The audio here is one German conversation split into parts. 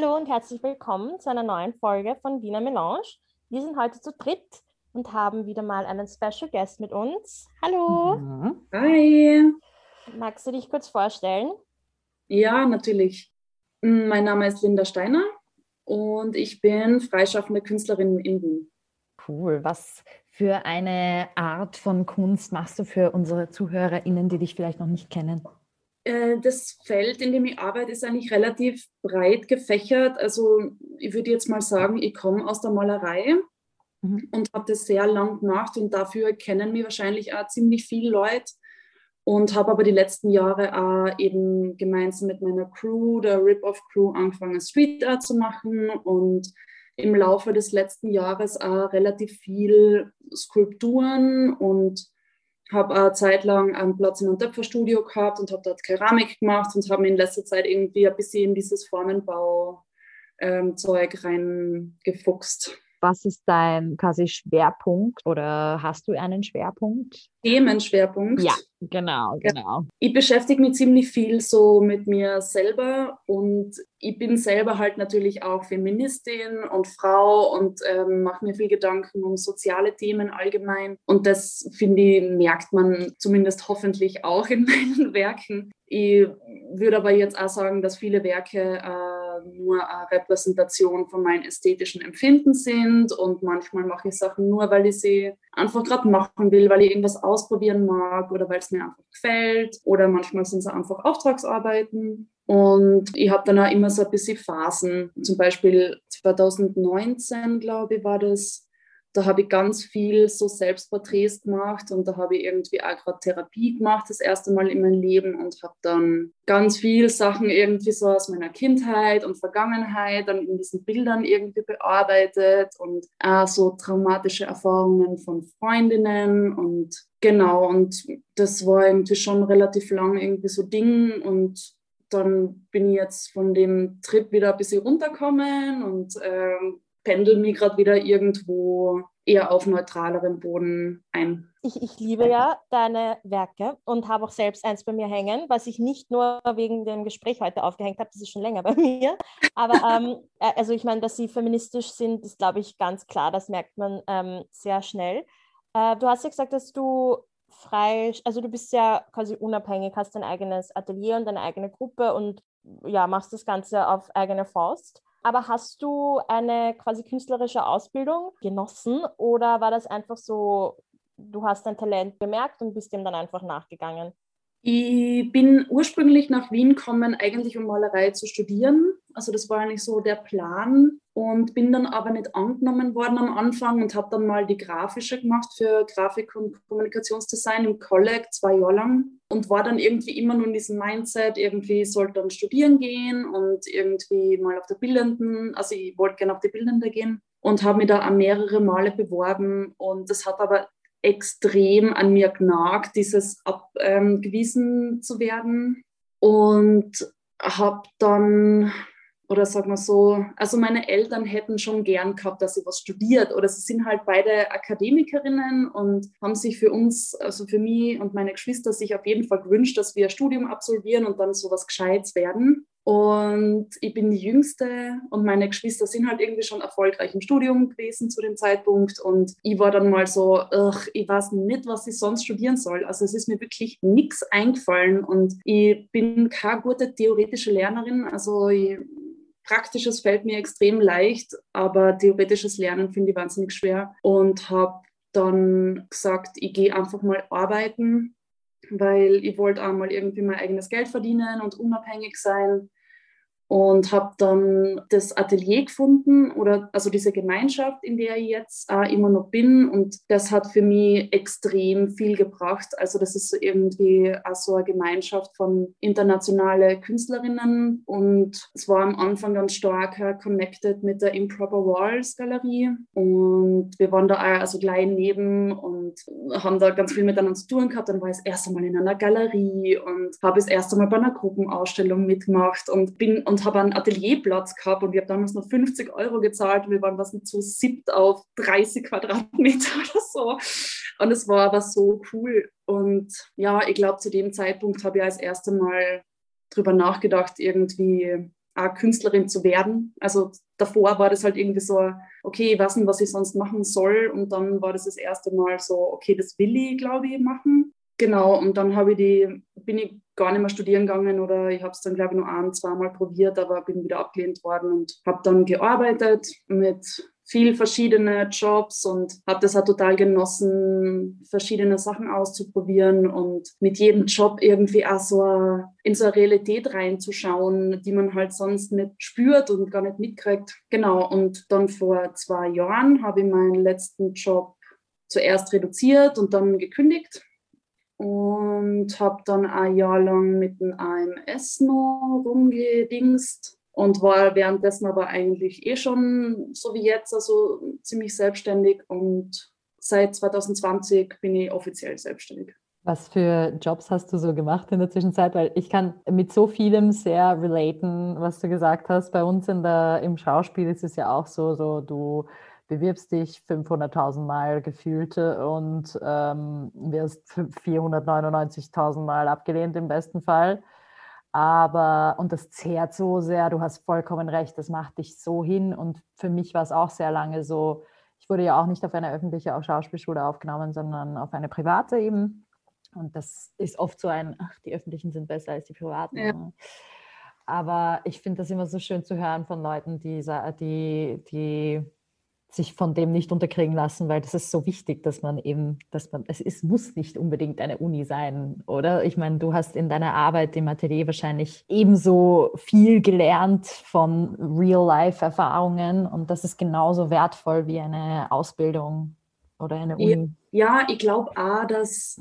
Hallo und herzlich willkommen zu einer neuen Folge von Wiener Melange. Wir sind heute zu dritt und haben wieder mal einen Special Guest mit uns. Hallo. Hi. Magst du dich kurz vorstellen? Ja, natürlich. Mm, mein Name ist Linda Steiner und ich bin freischaffende Künstlerin in Wien. Cool. Was für eine Art von Kunst machst du für unsere ZuhörerInnen, die dich vielleicht noch nicht kennen? Äh, das Feld, in dem ich arbeite, ist eigentlich relativ breit gefächert. Also ich würde jetzt mal sagen, ich komme aus der Malerei mhm. und habe das sehr lang gemacht und dafür kennen mich wahrscheinlich auch ziemlich viele Leute und habe aber die letzten Jahre auch eben gemeinsam mit meiner Crew, der Rip-Off-Crew, angefangen Street Art zu machen und im Laufe des letzten Jahres auch relativ viel Skulpturen und habe eine Zeit lang einen Platz in einem Töpferstudio gehabt und habe dort Keramik gemacht und habe in letzter Zeit irgendwie ein bisschen in dieses Formenbau-Zeug ähm, reingefuchst. Was ist dein quasi Schwerpunkt oder hast du einen Schwerpunkt? Themenschwerpunkt. Ja, genau, genau. Ich beschäftige mich ziemlich viel so mit mir selber und ich bin selber halt natürlich auch Feministin und Frau und ähm, mache mir viel Gedanken um soziale Themen allgemein. Und das, finde ich, merkt man zumindest hoffentlich auch in meinen Werken. Ich würde aber jetzt auch sagen, dass viele Werke äh, nur eine Repräsentation von meinem ästhetischen Empfinden sind und manchmal mache ich Sachen nur, weil ich sie einfach gerade machen will, weil ich irgendwas ausprobieren mag oder weil es mir einfach gefällt oder manchmal sind es einfach Auftragsarbeiten. Und ich habe dann auch immer so ein bisschen Phasen. Zum Beispiel 2019, glaube ich, war das, da habe ich ganz viel so Selbstporträts gemacht und da habe ich irgendwie auch gerade Therapie gemacht, das erste Mal in meinem Leben und habe dann ganz viel Sachen irgendwie so aus meiner Kindheit und Vergangenheit dann in diesen Bildern irgendwie bearbeitet und auch so traumatische Erfahrungen von Freundinnen und genau und das war irgendwie schon relativ lang irgendwie so Ding und dann bin ich jetzt von dem Trip wieder ein bisschen runtergekommen und ähm, pendel mich gerade wieder irgendwo eher auf neutralerem Boden ein. Ich, ich liebe ja deine Werke und habe auch selbst eins bei mir hängen, was ich nicht nur wegen dem Gespräch heute aufgehängt habe, das ist schon länger bei mir. Aber ähm, äh, also ich meine, dass sie feministisch sind, ist, glaube ich, ganz klar. Das merkt man ähm, sehr schnell. Äh, du hast ja gesagt, dass du frei, also du bist ja quasi unabhängig, hast dein eigenes Atelier und deine eigene Gruppe und ja, machst das Ganze auf eigene Faust. Aber hast du eine quasi künstlerische Ausbildung genossen oder war das einfach so, du hast dein Talent bemerkt und bist dem dann einfach nachgegangen? Ich bin ursprünglich nach Wien gekommen, eigentlich um Malerei zu studieren. Also das war eigentlich so der Plan und bin dann aber nicht angenommen worden am Anfang und habe dann mal die grafische gemacht für Grafik und Kommunikationsdesign im Kolleg zwei Jahre lang und war dann irgendwie immer nur in diesem Mindset, irgendwie sollte dann studieren gehen und irgendwie mal auf der Bildenden, also ich wollte gerne auf die Bildende gehen und habe mich da mehrere Male beworben und das hat aber extrem an mir genagt, dieses abgewiesen ähm, zu werden. Und habe dann, oder sagen wir so, also meine Eltern hätten schon gern gehabt, dass sie was studiert. Oder sie sind halt beide Akademikerinnen und haben sich für uns, also für mich und meine Geschwister, sich auf jeden Fall gewünscht, dass wir ein Studium absolvieren und dann sowas Gescheites werden. Und ich bin die Jüngste und meine Geschwister sind halt irgendwie schon erfolgreich im Studium gewesen zu dem Zeitpunkt. Und ich war dann mal so, ich weiß nicht, was ich sonst studieren soll. Also es ist mir wirklich nichts eingefallen und ich bin keine gute theoretische Lernerin. Also ich, Praktisches fällt mir extrem leicht, aber theoretisches Lernen finde ich wahnsinnig schwer und habe dann gesagt, ich gehe einfach mal arbeiten weil ich wollte auch mal irgendwie mein eigenes Geld verdienen und unabhängig sein und habe dann das Atelier gefunden oder also diese Gemeinschaft, in der ich jetzt auch immer noch bin und das hat für mich extrem viel gebracht. Also das ist irgendwie auch so eine Gemeinschaft von internationalen Künstlerinnen und es war am Anfang ganz stark connected mit der Improper Walls Galerie und wir waren da auch also gleich neben und haben da ganz viel miteinander zu tun gehabt. Dann war ich das erste Mal in einer Galerie und habe das erste Mal bei einer Gruppenausstellung mitgemacht und bin und und habe einen Atelierplatz gehabt und ich habe damals noch 50 Euro gezahlt und wir waren was nicht so siebt auf 30 Quadratmeter oder so. Und es war aber so cool. Und ja, ich glaube, zu dem Zeitpunkt habe ich als erste Mal drüber nachgedacht, irgendwie auch Künstlerin zu werden. Also davor war das halt irgendwie so, okay, ich weiß nicht, was ich sonst machen soll. Und dann war das das erste Mal so, okay, das will ich, glaube ich, machen. Genau, und dann habe ich die, bin ich gar nicht mehr studieren gegangen oder ich habe es dann, glaube ich, nur ein, zweimal probiert, aber bin wieder abgelehnt worden und habe dann gearbeitet mit viel verschiedene Jobs und habe das auch total genossen, verschiedene Sachen auszuprobieren und mit jedem Job irgendwie auch so in so eine Realität reinzuschauen, die man halt sonst nicht spürt und gar nicht mitkriegt. Genau, und dann vor zwei Jahren habe ich meinen letzten Job zuerst reduziert und dann gekündigt und habe dann ein Jahr lang mit dem AMS noch rumgedingst und war währenddessen aber eigentlich eh schon so wie jetzt, also ziemlich selbstständig und seit 2020 bin ich offiziell selbstständig. Was für Jobs hast du so gemacht in der Zwischenzeit? Weil ich kann mit so vielem sehr relaten, was du gesagt hast. Bei uns in der, im Schauspiel ist es ja auch so, so du bewirbst dich 500.000 Mal gefühlt und ähm, wirst 499.000 Mal abgelehnt im besten Fall. Aber, und das zehrt so sehr, du hast vollkommen recht, das macht dich so hin. Und für mich war es auch sehr lange so, ich wurde ja auch nicht auf eine öffentliche Schauspielschule aufgenommen, sondern auf eine private eben. Und das ist oft so ein, ach, die öffentlichen sind besser als die privaten. Ja. Aber ich finde das immer so schön zu hören von Leuten, die, die, die sich von dem nicht unterkriegen lassen, weil das ist so wichtig, dass man eben, dass man, es ist, muss nicht unbedingt eine Uni sein, oder? Ich meine, du hast in deiner Arbeit im Atelier wahrscheinlich ebenso viel gelernt von Real-Life-Erfahrungen und das ist genauso wertvoll wie eine Ausbildung oder eine Uni. Ja, ich glaube auch, dass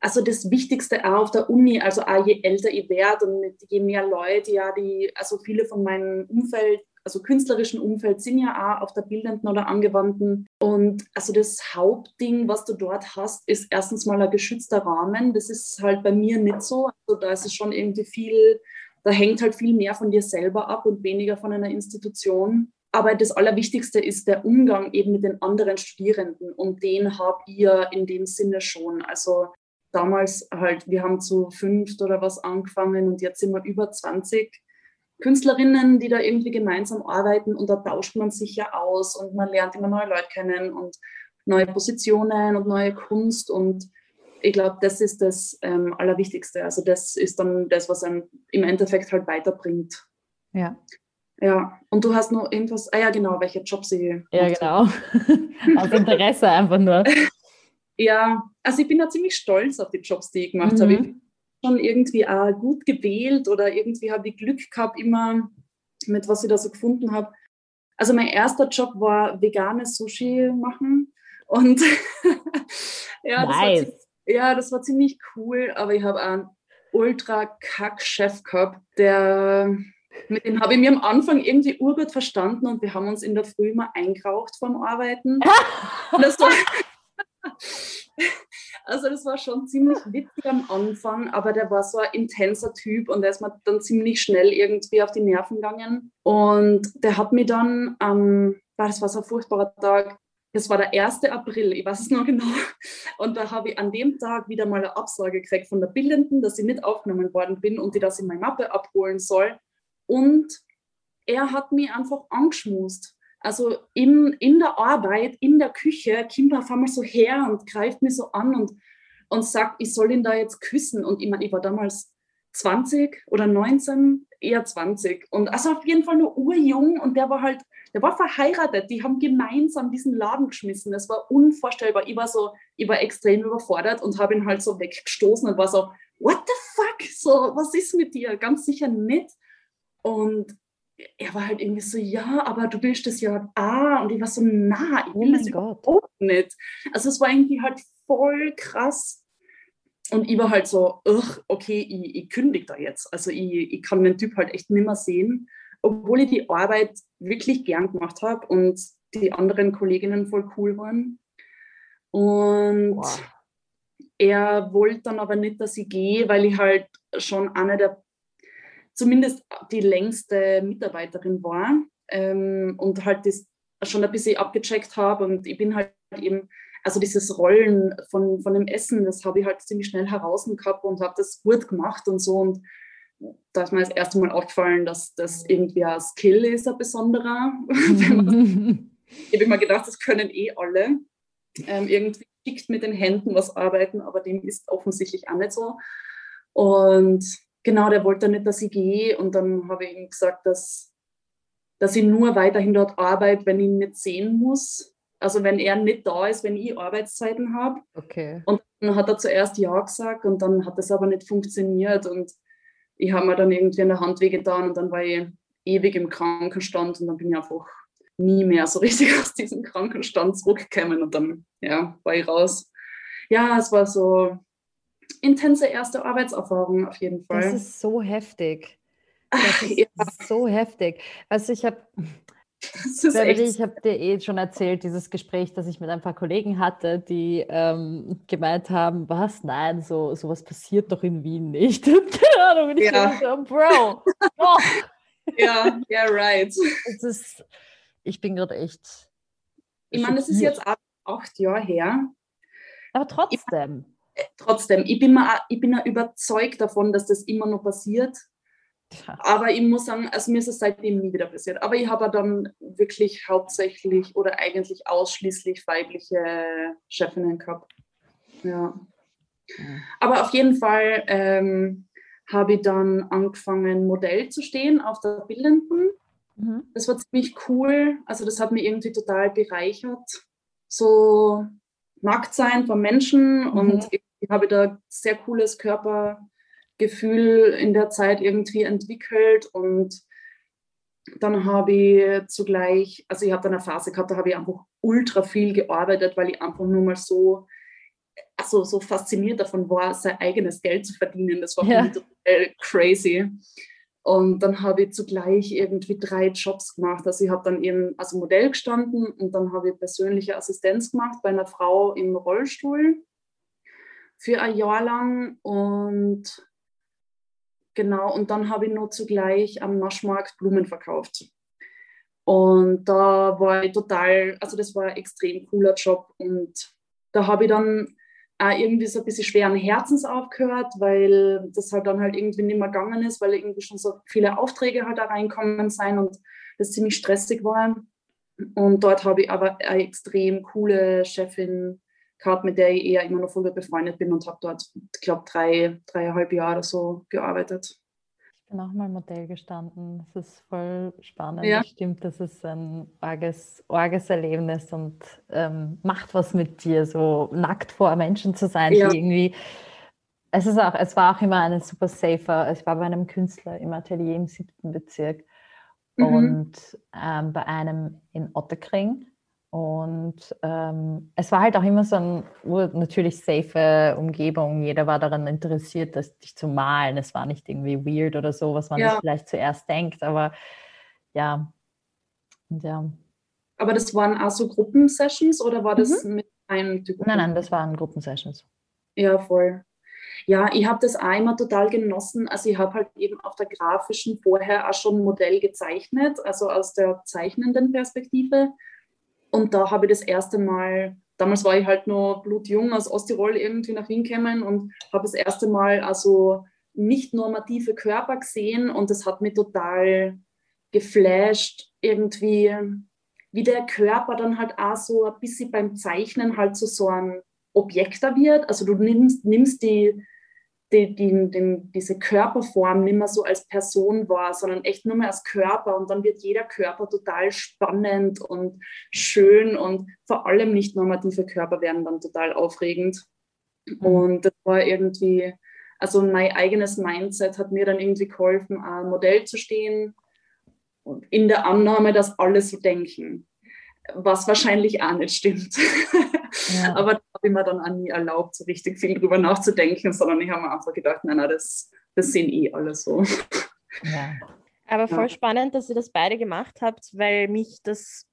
also das Wichtigste auch auf der Uni, also auch je älter ich werde und je mehr Leute, ja, die, also viele von meinem Umfeld also künstlerischen Umfeld sind ja auch auf der bildenden oder angewandten. Und also das Hauptding, was du dort hast, ist erstens mal ein geschützter Rahmen. Das ist halt bei mir nicht so. Also da ist es schon irgendwie viel, da hängt halt viel mehr von dir selber ab und weniger von einer Institution. Aber das Allerwichtigste ist der Umgang eben mit den anderen Studierenden und den habt ihr in dem Sinne schon. Also damals halt, wir haben zu fünft oder was angefangen und jetzt sind wir über 20 Künstlerinnen, die da irgendwie gemeinsam arbeiten und da tauscht man sich ja aus und man lernt immer neue Leute kennen und neue Positionen und neue Kunst und ich glaube, das ist das ähm, Allerwichtigste. Also das ist dann das, was einem im Endeffekt halt weiterbringt. Ja. Ja, und du hast noch irgendwas, ah ja genau, welche Jobs ich Ja, genau. Aus Interesse einfach nur. ja, also ich bin da ziemlich stolz auf die Jobs, die ich gemacht mhm. habe. Ich schon irgendwie auch gut gewählt oder irgendwie habe ich Glück gehabt, immer mit was ich da so gefunden habe. Also mein erster Job war veganes Sushi machen und ja, das nice. war, ja, das war ziemlich cool, aber ich habe einen ultra kack Chef gehabt, der mit dem habe ich mir am Anfang irgendwie urgut verstanden und wir haben uns in der Früh immer eingeraucht vorm Arbeiten. das war, also das war schon ziemlich witzig am Anfang, aber der war so ein intenser Typ und der ist mir dann ziemlich schnell irgendwie auf die Nerven gegangen. Und der hat mir dann, ähm, das war so ein furchtbarer Tag, das war der 1. April, ich weiß es noch genau. Und da habe ich an dem Tag wieder mal eine Absage gekriegt von der Bildenden, dass ich nicht aufgenommen worden bin und die das in meine Mappe abholen soll. Und er hat mich einfach angeschmust. Also in, in der Arbeit, in der Küche, kommt auf einmal so her und greift mich so an und, und sagt, ich soll ihn da jetzt küssen. Und ich meine, ich war damals 20 oder 19, eher 20. Und also auf jeden Fall nur urjung und der war halt, der war verheiratet. Die haben gemeinsam diesen Laden geschmissen. Das war unvorstellbar. Ich war so, ich war extrem überfordert und habe ihn halt so weggestoßen und war so, what the fuck? So, was ist mit dir? Ganz sicher nicht. Und er war halt irgendwie so, ja, aber du willst das ja ah und ich war so, na, ich will oh das überhaupt nicht. Also es war irgendwie halt voll krass. Und ich war halt so, okay, ich, ich kündige da jetzt. Also ich, ich kann den Typ halt echt nicht mehr sehen, obwohl ich die Arbeit wirklich gern gemacht habe und die anderen Kolleginnen voll cool waren. Und wow. er wollte dann aber nicht, dass ich gehe, weil ich halt schon eine der zumindest die längste Mitarbeiterin war ähm, und halt das schon ein bisschen abgecheckt habe und ich bin halt eben, also dieses Rollen von, von dem Essen, das habe ich halt ziemlich schnell heraus gehabt und habe das gut gemacht und so und da ist mir das erste Mal aufgefallen, dass das irgendwie ein Skill ist, ein besonderer. ich habe immer gedacht, das können eh alle. Ähm, irgendwie schickt mit den Händen was arbeiten, aber dem ist offensichtlich auch nicht so. Und genau, der wollte nicht, dass ich gehe. Und dann habe ich ihm gesagt, dass, dass ich nur weiterhin dort arbeite, wenn ich ihn nicht sehen muss. Also wenn er nicht da ist, wenn ich Arbeitszeiten habe. Okay. Und dann hat er zuerst Ja gesagt und dann hat das aber nicht funktioniert. Und ich habe mir dann irgendwie in der Hand wehgetan und dann war ich ewig im Krankenstand und dann bin ich einfach nie mehr so richtig aus diesem Krankenstand zurückgekommen und dann ja, war ich raus. Ja, es war so intense erste Arbeitserfahrung auf jeden Fall. Das ist so heftig. Das ist ja. so heftig. Also ich habe ich habe dir eh schon erzählt, dieses Gespräch, das ich mit ein paar Kollegen hatte, die ähm, gemeint haben, was, nein, so sowas passiert doch in Wien nicht. keine Ahnung, und ich ja. so, Bro, oh. ja, ja, right. Es ist, ich bin gerade echt. Ich meine, es ist jetzt acht Jahre her. Aber trotzdem. Äh, trotzdem, ich bin, mal, ich bin ja überzeugt davon, dass das immer noch passiert. Ja. Aber ich muss sagen, also mir ist es seitdem nie wieder passiert. Aber ich habe dann wirklich hauptsächlich oder eigentlich ausschließlich weibliche Chefinnen gehabt. Ja. Aber auf jeden Fall ähm, habe ich dann angefangen, Modell zu stehen auf der Bildenden. Mhm. Das war ziemlich cool. Also das hat mich irgendwie total bereichert. So nackt sein von Menschen mhm. und ich habe da sehr cooles Körpergefühl in der Zeit irgendwie entwickelt und dann habe ich zugleich, also ich habe dann eine Phase gehabt, da habe ich einfach ultra viel gearbeitet, weil ich einfach nur mal so, also so fasziniert davon war, sein eigenes Geld zu verdienen. Das war ja. total crazy. Und dann habe ich zugleich irgendwie drei Jobs gemacht. Also ich habe dann eben als Modell gestanden und dann habe ich persönliche Assistenz gemacht bei einer Frau im Rollstuhl für ein Jahr lang. Und genau, und dann habe ich noch zugleich am Naschmarkt Blumen verkauft. Und da war ich total, also das war ein extrem cooler Job. Und da habe ich dann auch irgendwie so ein bisschen schweren Herzens aufgehört, weil das halt dann halt irgendwie nicht mehr gegangen ist, weil irgendwie schon so viele Aufträge halt da reinkommen sein und das ziemlich stressig war. Und dort habe ich aber eine extrem coole Chefin gehabt, mit der ich eher immer noch voll befreundet bin und habe dort, ich glaube, drei, dreieinhalb Jahre oder so gearbeitet bin auch mal Modell gestanden. Das ist voll spannend. Ja. Stimmt, das ist ein arges, arges Erlebnis und ähm, macht was mit dir, so nackt vor Menschen zu sein, ja. die irgendwie. Es, ist auch, es war auch immer eine super safer. Ich war bei einem Künstler im Atelier im siebten Bezirk mhm. und ähm, bei einem in Otterkring und ähm, es war halt auch immer so eine natürlich safe Umgebung. Jeder war daran interessiert, das, dich zu malen. Es war nicht irgendwie weird oder so, was man ja. vielleicht zuerst denkt. Aber ja. Und ja. Aber das waren auch so Gruppensessions oder war das mhm. mit einem Typ? Nein, nein, das waren Gruppensessions. Ja, voll. Ja, ich habe das auch immer total genossen. Also ich habe halt eben auf der grafischen vorher auch schon ein Modell gezeichnet, also aus der zeichnenden Perspektive. Und da habe ich das erste Mal, damals war ich halt nur blutjung aus Osttirol irgendwie nach Wien gekommen und habe das erste Mal also nicht normative Körper gesehen und das hat mich total geflasht, irgendwie, wie der Körper dann halt auch so ein bisschen beim Zeichnen halt so, so ein Objekt da wird. Also du nimmst, nimmst die, die, die, die, diese Körperform nicht mehr so als Person wahr, sondern echt nur mehr als Körper. Und dann wird jeder Körper total spannend und schön und vor allem nicht normative Körper werden dann total aufregend. Mhm. Und das war irgendwie, also mein eigenes Mindset hat mir dann irgendwie geholfen, ein Modell zu stehen und in der Annahme, dass alle so denken, was wahrscheinlich auch nicht stimmt. Ja. Aber habe ich mir dann auch nie erlaubt, so richtig viel drüber nachzudenken, sondern ich habe mir einfach gedacht, nein, nein, das, das sehen eh alle so. Ja. Aber voll ja. spannend, dass ihr das beide gemacht habt, weil mich das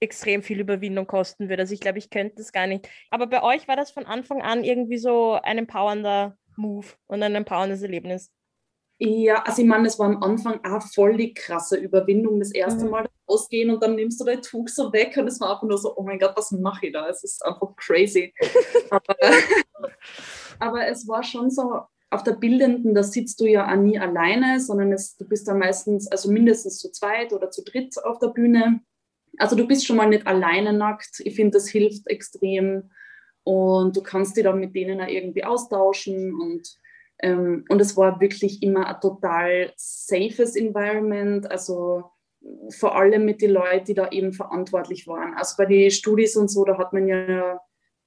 extrem viel Überwindung kosten würde. Also ich glaube, ich könnte das gar nicht. Aber bei euch war das von Anfang an irgendwie so ein empowernder Move und ein empowerndes Erlebnis. Ja, also ich meine, das war am Anfang auch voll die krasse Überwindung, das erste mhm. Mal rausgehen und dann nimmst du dein Tuch so weg und es war einfach nur so, oh mein Gott, was mache ich da? Es ist einfach crazy. aber, aber, es war schon so auf der Bildenden, da sitzt du ja auch nie alleine, sondern es, du bist da meistens, also mindestens zu zweit oder zu dritt auf der Bühne. Also du bist schon mal nicht alleine nackt. Ich finde, das hilft extrem. Und du kannst dich dann mit denen auch irgendwie austauschen. Und, ähm, und es war wirklich immer ein total safes Environment. Also vor allem mit den Leuten, die da eben verantwortlich waren. Also bei den Studis und so, da hat man ja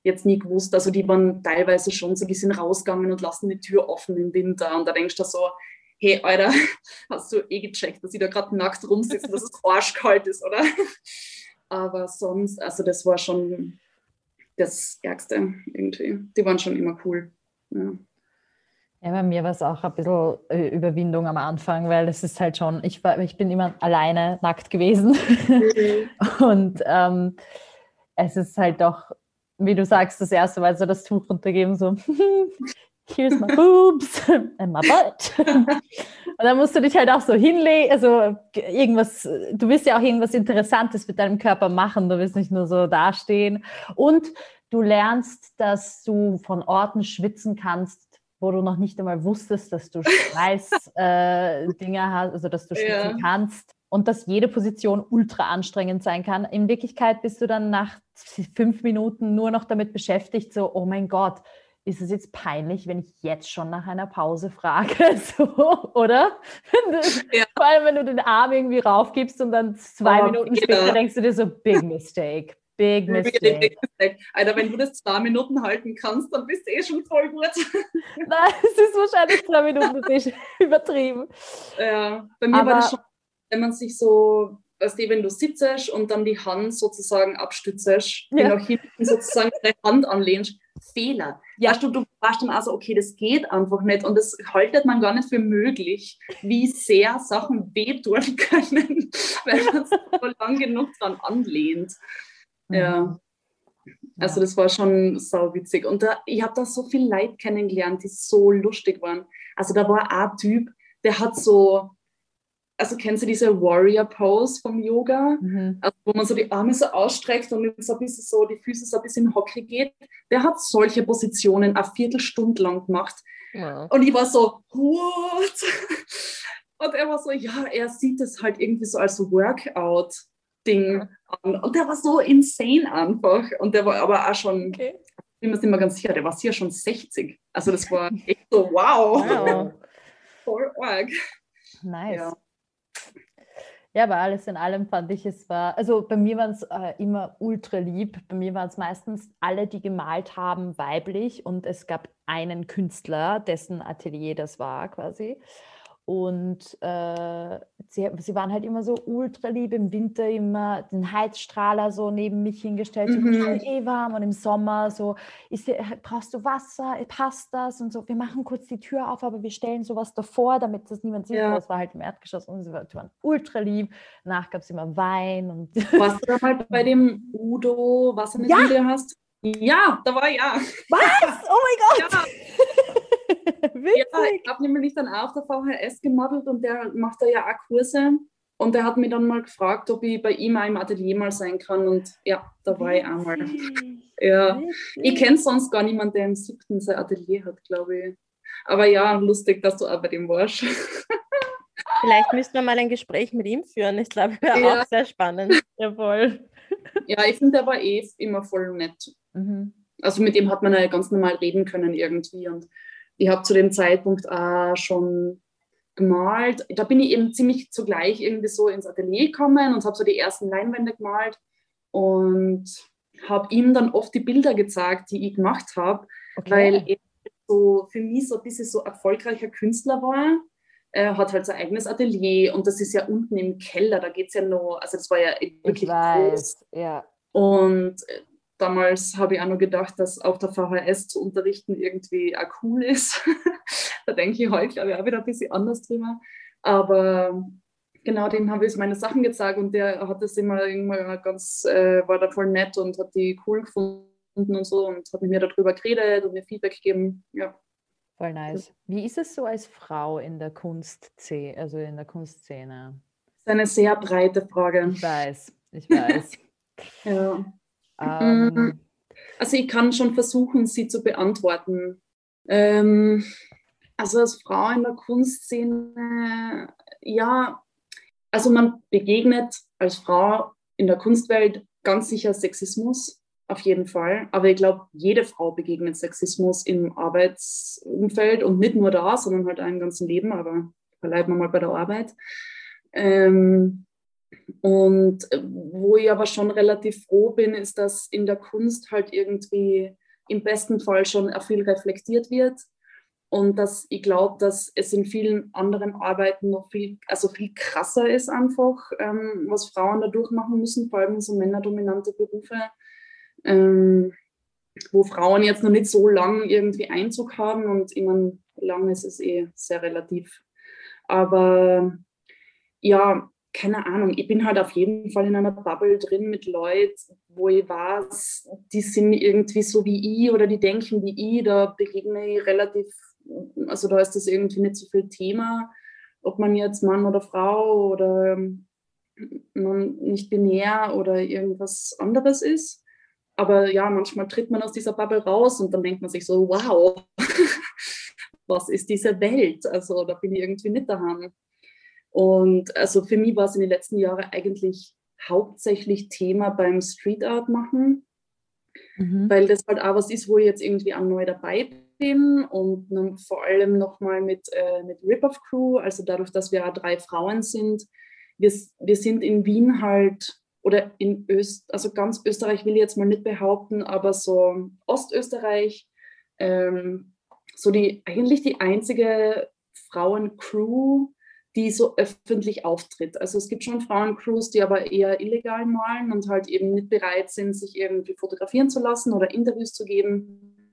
jetzt nie gewusst. Also die waren teilweise schon so, die sind rausgegangen und lassen die Tür offen im Winter. Und da denkst du so, hey, Alter, hast du eh gecheckt, dass ich da gerade nackt rumsitze und dass es arschkalt ist, oder? Aber sonst, also das war schon das Ärgste irgendwie. Die waren schon immer cool. Ja. Ja, bei mir war es auch ein bisschen äh, Überwindung am Anfang, weil es ist halt schon, ich, war, ich bin immer alleine nackt gewesen. Mhm. Und ähm, es ist halt doch wie du sagst, das erste Mal so das Tuch runtergeben, so, here's my boobs and my butt. Und dann musst du dich halt auch so hinlegen, also irgendwas, du willst ja auch irgendwas Interessantes mit deinem Körper machen, du willst nicht nur so dastehen. Und du lernst, dass du von Orten schwitzen kannst, wo du noch nicht einmal wusstest, dass du Schweißdinger äh, hast, also dass du schwitzen ja. kannst und dass jede Position ultra anstrengend sein kann. In Wirklichkeit bist du dann nach fünf Minuten nur noch damit beschäftigt, so, oh mein Gott, ist es jetzt peinlich, wenn ich jetzt schon nach einer Pause frage, so, oder? Ja. Vor allem, wenn du den Arm irgendwie raufgibst und dann zwei oh, Minuten später denkst du dir so, big mistake. Big mistake. Big mistake. Alter, wenn du das zwei Minuten halten kannst, dann bist du eh schon voll gut. Nein, es ist wahrscheinlich zwei Minuten, das ist übertrieben. Ja, bei mir Aber, war das schon wenn man sich so, weißt du, wenn du sitzt und dann die Hand sozusagen abstützt, ja. nach hinten sozusagen deine Hand anlehnst, Fehler. Ja. Weißt du, du warst dann also, okay, das geht einfach nicht und das haltet man gar nicht für möglich, wie sehr Sachen wehtun können, wenn man so lang genug dran anlehnt. Ja. Also das war schon sau witzig. Und da, ich habe da so viel Leid kennengelernt, die so lustig waren. Also da war ein Typ, der hat so, also kennst du diese Warrior Pose vom Yoga, mhm. also wo man so die Arme so ausstreckt und so ein bisschen so die Füße so ein bisschen hockey geht. Der hat solche Positionen eine Viertelstunde lang gemacht. Ja. Und ich war so, what? Und er war so, ja, er sieht es halt irgendwie so als Workout-Ding ja. an. Und der war so insane einfach. Und der war aber auch schon, okay. ich bin mir nicht mehr ganz sicher, der war sicher schon 60. Also das war echt so, wow. wow. Voll arg. Nice. Ja. Ja, aber alles in allem fand ich, es war, also bei mir waren es äh, immer ultra lieb. Bei mir waren es meistens alle, die gemalt haben, weiblich und es gab einen Künstler, dessen Atelier das war quasi. Und äh, sie, sie waren halt immer so ultra lieb im Winter, immer den Heizstrahler so neben mich hingestellt, so mhm. eh warm und im Sommer so, ist, brauchst du Wasser, passt das und so, wir machen kurz die Tür auf, aber wir stellen sowas davor, damit das niemand sieht. Ja. Das war halt im Erdgeschoss und sie waren ultra lieb. Danach gab es immer Wein und. Warst du mal bei dem Udo, was du mit ja. Hast? Ja, da war ja. Was? Oh mein Gott! Ja. ja, ich habe nämlich dann auch auf der VHS gemodelt und der macht da ja auch Kurse. Und der hat mich dann mal gefragt, ob ich bei ihm auch im Atelier mal sein kann. Und ja, da war ich auch mal. Ja. Ich kenne sonst gar niemanden, der im siebten sein Atelier hat, glaube ich. Aber ja, lustig, dass du auch bei dem warst. Vielleicht müssten wir mal ein Gespräch mit ihm führen. Ich glaube, wäre ja. auch sehr spannend. Jawohl. Ja, ich finde, der war eh immer voll nett. Mhm. Also mit dem hat man ja ganz normal reden können irgendwie. Und ich habe zu dem Zeitpunkt auch schon gemalt. Da bin ich eben ziemlich zugleich irgendwie so ins Atelier gekommen und habe so die ersten Leinwände gemalt und habe ihm dann oft die Bilder gezeigt, die ich gemacht habe, okay. weil er so für mich so ein bisschen so erfolgreicher Künstler war. Er hat halt sein eigenes Atelier und das ist ja unten im Keller, da geht es ja noch, also das war ja wirklich ich weiß, groß. Ja. Und damals habe ich auch noch gedacht, dass auf der VHS zu unterrichten irgendwie auch cool ist. da denke ich heute, glaube ich, auch wieder ein bisschen anders drüber. Aber genau, dem habe ich meine Sachen gezeigt und der hat das immer immer ganz, äh, war da voll nett und hat die cool gefunden und so und hat mit mir darüber geredet und mir Feedback gegeben. Ja. Voll nice. Wie ist es so als Frau in der Kunstszene, also in der Kunstszene? Das ist eine sehr breite Frage. Ich weiß, ich weiß. ja. Ähm, mhm. also ich kann schon versuchen, sie zu beantworten. Ähm, Also als Frau in der Kunstszene, ja, also man begegnet als Frau in der Kunstwelt ganz sicher Sexismus, auf jeden Fall. Aber ich glaube, jede Frau begegnet Sexismus im Arbeitsumfeld und nicht nur da, sondern halt auch im ganzen Leben, aber bleiben wir mal bei der Arbeit. Ähm, und wo ich aber schon relativ froh bin, ist, dass in der Kunst halt irgendwie im besten Fall schon viel reflektiert wird und dass ich glaube, dass es in vielen anderen Arbeiten noch viel, also viel krasser ist einfach, ähm, was Frauen da durchmachen müssen, vor allem so männerdominante Berufe, ähm, wo Frauen jetzt noch nicht so lang irgendwie Einzug haben und meine, lang ist es eh sehr relativ. Aber ja, keine Ahnung, ich bin halt auf jeden Fall in einer Bubble drin mit Leuten, wo ich weiß, die sind irgendwie so wie ich oder die denken wie ich, da begegne ich relativ also da ist das irgendwie nicht so viel Thema, ob man jetzt Mann oder Frau oder ähm, nicht binär oder irgendwas anderes ist. Aber ja, manchmal tritt man aus dieser Bubble raus und dann denkt man sich so, wow, was ist diese Welt? Also da bin ich irgendwie nicht daheim. Und also für mich war es in den letzten Jahren eigentlich hauptsächlich Thema beim Street Art machen, mhm. weil das halt auch was ist, wo ich jetzt irgendwie auch neu dabei bin und vor allem nochmal mit, äh, mit Rip-Off Crew, also dadurch, dass wir drei Frauen sind. Wir, wir sind in Wien halt oder in Öst, also ganz Österreich will ich jetzt mal nicht behaupten, aber so Ostösterreich, ähm, so die eigentlich die einzige Frauencrew, die so öffentlich auftritt. Also es gibt schon Frauencrews, die aber eher illegal malen und halt eben nicht bereit sind, sich irgendwie fotografieren zu lassen oder Interviews zu geben.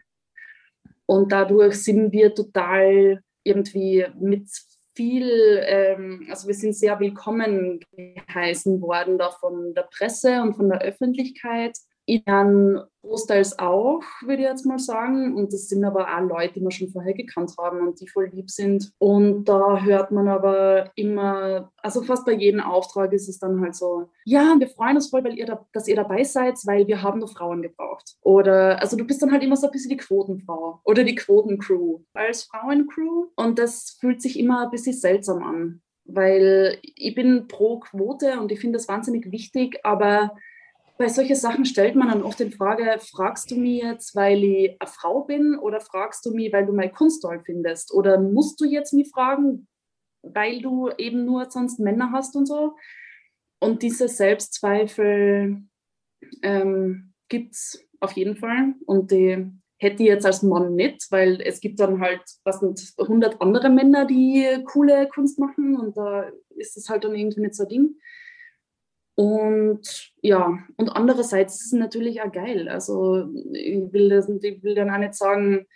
Und dadurch sind wir total irgendwie mit viel, ähm, also wir sind sehr willkommen geheißen worden da von der Presse und von der Öffentlichkeit. Ihnen großteils auch, würde ich jetzt mal sagen. Und das sind aber auch Leute, die wir schon vorher gekannt haben und die voll lieb sind. Und da hört man aber immer, also fast bei jedem Auftrag ist es dann halt so, ja, wir freuen uns voll, weil ihr da, dass ihr dabei seid, weil wir haben noch Frauen gebraucht. Oder, also du bist dann halt immer so ein bisschen die Quotenfrau oder die Quotencrew als Frauencrew. Und das fühlt sich immer ein bisschen seltsam an, weil ich bin pro Quote und ich finde das wahnsinnig wichtig, aber bei solchen Sachen stellt man dann oft die Frage, fragst du mich jetzt, weil ich eine Frau bin oder fragst du mich, weil du meine Kunst toll findest? Oder musst du jetzt mich fragen, weil du eben nur sonst Männer hast und so? Und diese Selbstzweifel ähm, gibt es auf jeden Fall. Und die hätte ich jetzt als Mann nicht, weil es gibt dann halt, was sind 100 andere Männer, die coole Kunst machen und da ist es halt dann irgendwie nicht so ein Ding. Und ja, und andererseits ist es natürlich auch geil. Also ich will, das, ich will dann auch nicht sagen,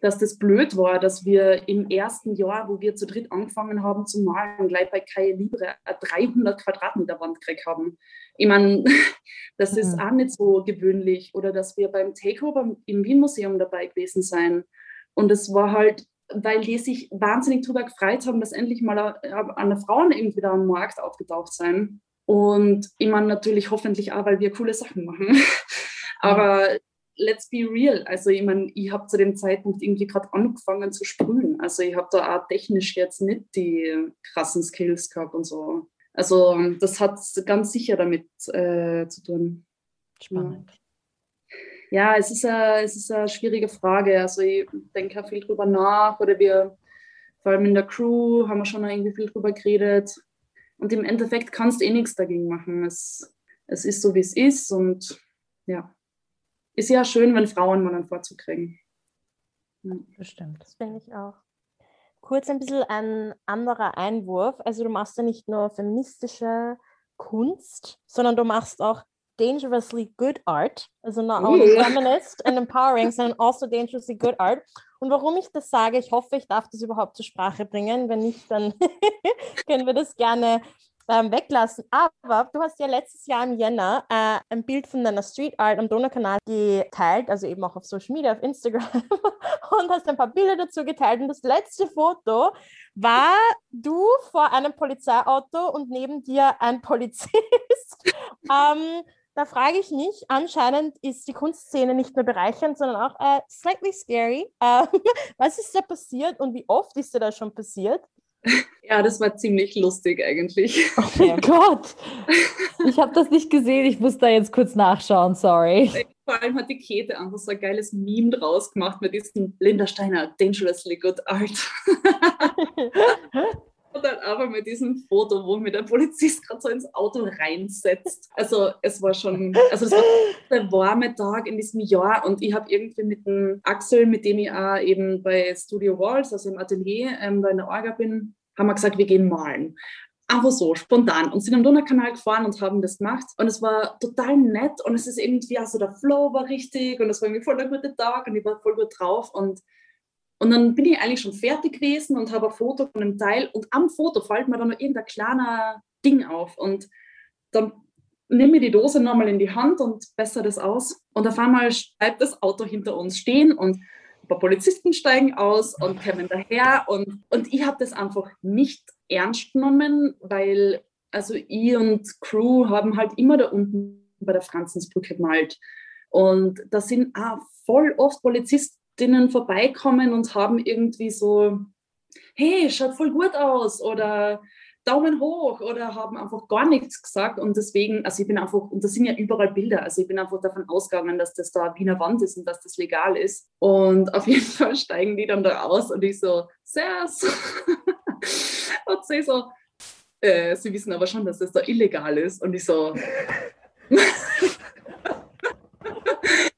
dass das blöd war, dass wir im ersten Jahr, wo wir zu dritt angefangen haben zu malen, gleich bei Kai Libre eine 300 Quadratmeter Wand gekriegt haben. Ich meine, das mhm. ist auch nicht so gewöhnlich. Oder dass wir beim Takeover im Wien-Museum dabei gewesen sein. Und es war halt, weil die sich wahnsinnig darüber gefreut haben, dass endlich mal eine, eine Frauen irgendwie da am Markt aufgetaucht sein. Und ich meine natürlich hoffentlich auch, weil wir coole Sachen machen. Aber let's be real. Also ich meine, ich habe zu dem Zeitpunkt irgendwie gerade angefangen zu sprühen. Also ich habe da auch technisch jetzt nicht die krassen Skills gehabt und so. Also das hat ganz sicher damit äh, zu tun. Spannend. Ja. ja, es ist, eine, es ist eine schwierige Frage. Also ich denke viel drüber nach oder wir, vor allem in der Crew, haben wir schon irgendwie viel drüber geredet. Und im Endeffekt kannst du eh nichts dagegen machen. Es, es ist so, wie es ist. Und ja, ist ja schön, wenn Frauen mal einen Vorzug kriegen. Bestimmt. Das finde ich auch. Kurz ein bisschen ein anderer Einwurf. Also du machst ja nicht nur feministische Kunst, sondern du machst auch dangerously good art. Also not only feminist and empowering, sondern also dangerously good art. Und warum ich das sage, ich hoffe, ich darf das überhaupt zur Sprache bringen. Wenn nicht, dann können wir das gerne ähm, weglassen. Aber du hast ja letztes Jahr im Jänner äh, ein Bild von deiner Street Art am Donaukanal geteilt, also eben auch auf Social Media, auf Instagram und hast ein paar Bilder dazu geteilt. Und das letzte Foto war du vor einem Polizeiauto und neben dir ein Polizist. ähm, da frage ich mich, anscheinend ist die Kunstszene nicht nur bereichernd, sondern auch äh, slightly scary. Äh, was ist da passiert und wie oft ist dir das schon passiert? Ja, das war ziemlich lustig eigentlich. Oh mein Gott, ich habe das nicht gesehen. Ich muss da jetzt kurz nachschauen, sorry. Vor allem hat die Käthe einfach so ein geiles Meme draus gemacht mit diesem Linda Steiner, Dangerously Good Art. Und dann aber mit diesem Foto, wo mir der Polizist gerade so ins Auto reinsetzt. Also es war schon, also es war der warme Tag in diesem Jahr und ich habe irgendwie mit dem Axel, mit dem ich auch eben bei Studio Walls, also im Atelier, ähm, da der Orga bin, haben wir gesagt, wir gehen malen. Einfach so spontan. Und sind am Donaukanal gefahren und haben das gemacht. Und es war total nett und es ist irgendwie, also der Flow war richtig und es war irgendwie voll der gute Tag und ich war voll gut drauf. Und und dann bin ich eigentlich schon fertig gewesen und habe ein Foto von einem Teil. Und am Foto fällt mir dann noch irgendein kleiner Ding auf. Und dann nehme ich die Dose nochmal in die Hand und bessere das aus. Und auf einmal bleibt das Auto hinter uns stehen und ein paar Polizisten steigen aus und kommen daher. Und, und ich habe das einfach nicht ernst genommen, weil also ich und Crew haben halt immer da unten bei der Franzensbrücke gemalt. Und da sind auch voll oft Polizisten denen vorbeikommen und haben irgendwie so, hey, schaut voll gut aus oder Daumen hoch oder haben einfach gar nichts gesagt. Und deswegen, also ich bin einfach, und das sind ja überall Bilder, also ich bin einfach davon ausgegangen, dass das da Wiener Wand ist und dass das legal ist. Und auf jeden Fall steigen die dann da aus und ich so, Servus. Und sie so, äh, sie wissen aber schon, dass das da illegal ist. Und ich so,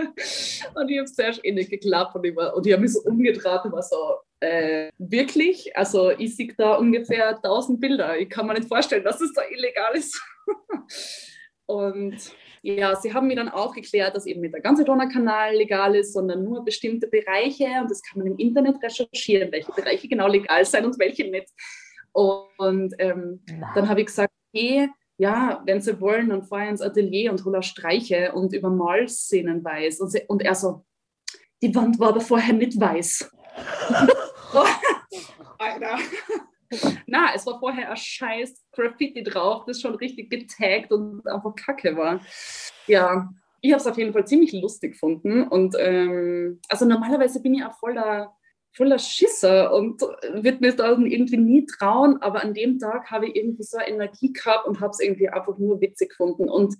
und ich habe sehr innig geklappt und ich, war, und ich habe mich so umgedreht und war so, äh, wirklich? Also ich sehe da ungefähr 1000 Bilder. Ich kann mir nicht vorstellen, dass es da illegal ist. und ja, sie haben mir dann auch geklärt, dass eben nicht der ganze Donnerkanal legal ist, sondern nur bestimmte Bereiche und das kann man im Internet recherchieren, welche Bereiche genau legal sein und welche nicht. Und ähm, dann habe ich gesagt, okay, ja, wenn sie wollen, dann fahre ich ins Atelier und hole Streiche und über Malszenen weiß. Und, sie, und er so, die Wand war aber vorher nicht weiß. Alter. Na, es war vorher ein scheiß Graffiti drauf, das schon richtig getaggt und einfach kacke war. Ja, ich habe es auf jeden Fall ziemlich lustig gefunden. Und ähm, also normalerweise bin ich auch voller voller Schisser und würde mir da irgendwie nie trauen, aber an dem Tag habe ich irgendwie so eine Energie gehabt und habe es irgendwie einfach nur witzig gefunden und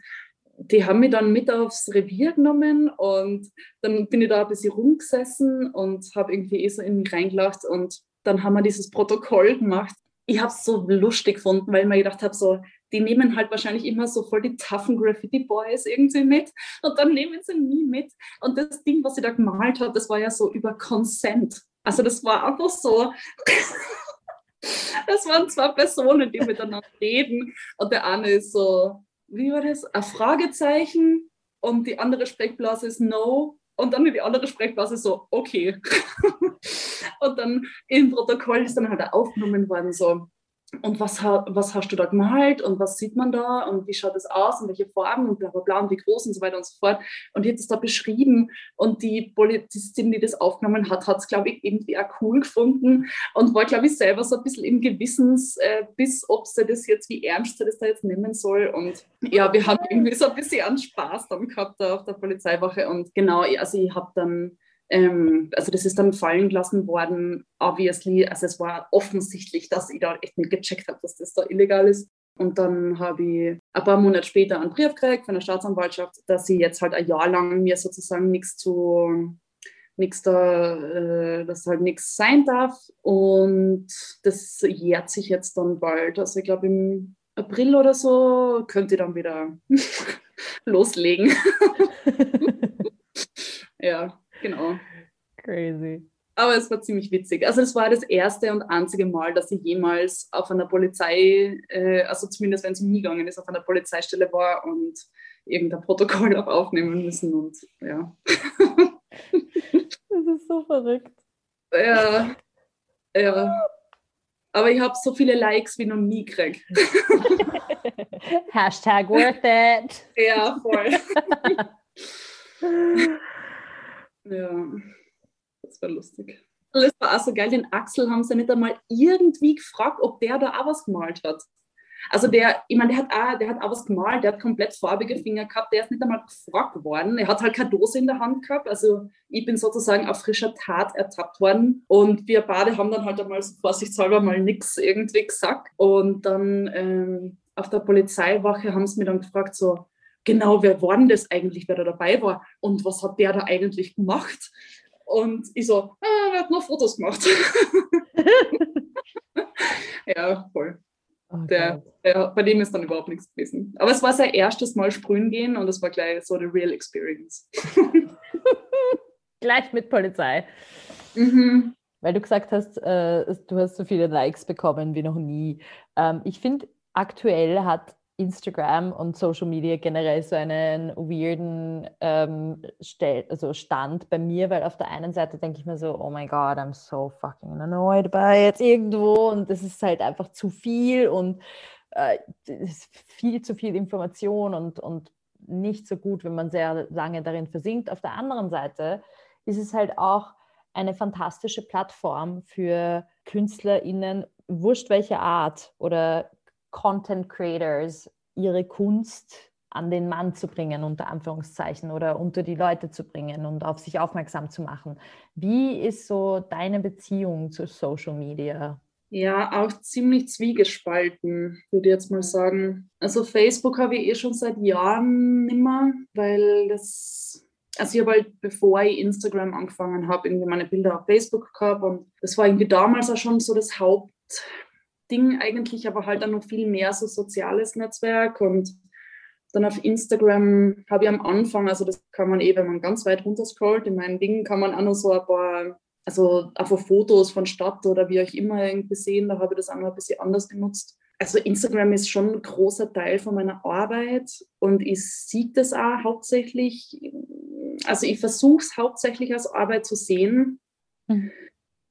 die haben mich dann mit aufs Revier genommen und dann bin ich da ein bisschen rumgesessen und habe irgendwie eh so in mich reingelacht und dann haben wir dieses Protokoll gemacht. Ich habe es so lustig gefunden, weil ich mir gedacht habe, so, die nehmen halt wahrscheinlich immer so voll die toughen Graffiti Boys irgendwie mit und dann nehmen sie nie mit. Und das Ding, was sie da gemalt hat, das war ja so über Consent. Also das war einfach so. das waren zwei Personen, die miteinander reden. Und der eine ist so, wie war das? Ein Fragezeichen und die andere Sprechblase ist No. Und dann die andere Sprechblase so, okay. und dann im Protokoll ist dann halt aufgenommen worden, so, und was, was hast du da gemalt und was sieht man da und wie schaut es aus und welche Farben und bla bla bla und wie groß und so weiter und so fort. Und die hat es da beschrieben und die Polizistin, die das aufgenommen hat, hat es, glaube ich, irgendwie auch cool gefunden und war, glaube ich, selber so ein bisschen im Gewissens, äh, bis ob sie das jetzt, wie ernst sie das da jetzt nehmen soll. Und ja, wir haben irgendwie so ein bisschen Spaß dann gehabt da auf der Polizeiwache und genau, also ich habe dann ähm, also das ist dann fallen gelassen worden, obviously. Also es war offensichtlich, dass ich da echt nicht gecheckt habe, dass das da illegal ist. Und dann habe ich ein paar Monate später einen Brief gekriegt von der Staatsanwaltschaft, dass sie jetzt halt ein Jahr lang mir sozusagen nichts zu nichts da, äh, dass halt nichts sein darf. Und das jährt sich jetzt dann bald. Also ich glaube im April oder so könnte ich dann wieder loslegen. ja. Genau. Crazy. Aber es war ziemlich witzig. Also es war das erste und einzige Mal, dass ich jemals auf einer Polizei, äh, also zumindest wenn es um mich gegangen ist, auf einer Polizeistelle war und irgendein Protokoll auch aufnehmen müssen. Und ja. das ist so verrückt. Ja. Ja. Aber ich habe so viele Likes wie noch nie gekriegt. Hashtag worth it. Ja, voll. Ja, das war lustig. Das war auch so geil, den Axel haben sie nicht einmal irgendwie gefragt, ob der da auch was gemalt hat. Also der, ich meine, der hat auch, der hat auch was gemalt, der hat komplett farbige Finger gehabt, der ist nicht einmal gefragt worden. Er hat halt keine Dose in der Hand gehabt. Also ich bin sozusagen auf frischer Tat ertappt worden. Und wir beide haben dann halt einmal so vorsichtshalber mal nichts irgendwie gesagt. Und dann ähm, auf der Polizeiwache haben sie mich dann gefragt, so, genau, wer war denn das eigentlich, wer da dabei war und was hat der da eigentlich gemacht? Und ich so, ah, er hat nur Fotos gemacht. ja, voll. Oh der, der, bei dem ist dann überhaupt nichts gewesen. Aber es war sein erstes Mal sprühen gehen und es war gleich so eine real experience. gleich mit Polizei. Mhm. Weil du gesagt hast, äh, du hast so viele Likes bekommen wie noch nie. Ähm, ich finde, aktuell hat Instagram und Social Media generell so einen weirden ähm, also Stand bei mir, weil auf der einen Seite denke ich mir so, oh my God, I'm so fucking annoyed by jetzt irgendwo und das ist halt einfach zu viel und äh, viel zu viel Information und, und nicht so gut, wenn man sehr lange darin versinkt. Auf der anderen Seite ist es halt auch eine fantastische Plattform für KünstlerInnen, wurscht welche Art oder Content Creators ihre Kunst an den Mann zu bringen, unter Anführungszeichen, oder unter die Leute zu bringen und auf sich aufmerksam zu machen. Wie ist so deine Beziehung zu Social Media? Ja, auch ziemlich zwiegespalten, würde ich jetzt mal sagen. Also Facebook habe ich eh schon seit Jahren nimmer, weil das, also ich habe halt, bevor ich Instagram angefangen habe, irgendwie meine Bilder auf Facebook gehabt und das war irgendwie damals auch schon so das Haupt, Ding eigentlich, aber halt dann noch viel mehr so soziales Netzwerk und dann auf Instagram habe ich am Anfang, also das kann man eh, wenn man ganz weit runter scrollt, in meinen Dingen kann man auch noch so ein paar, also einfach Fotos von Stadt oder wie auch immer irgendwie sehen, da habe ich das auch noch ein bisschen anders genutzt. Also Instagram ist schon ein großer Teil von meiner Arbeit und ich sehe das auch hauptsächlich, also ich versuche es hauptsächlich als Arbeit zu sehen. Mhm.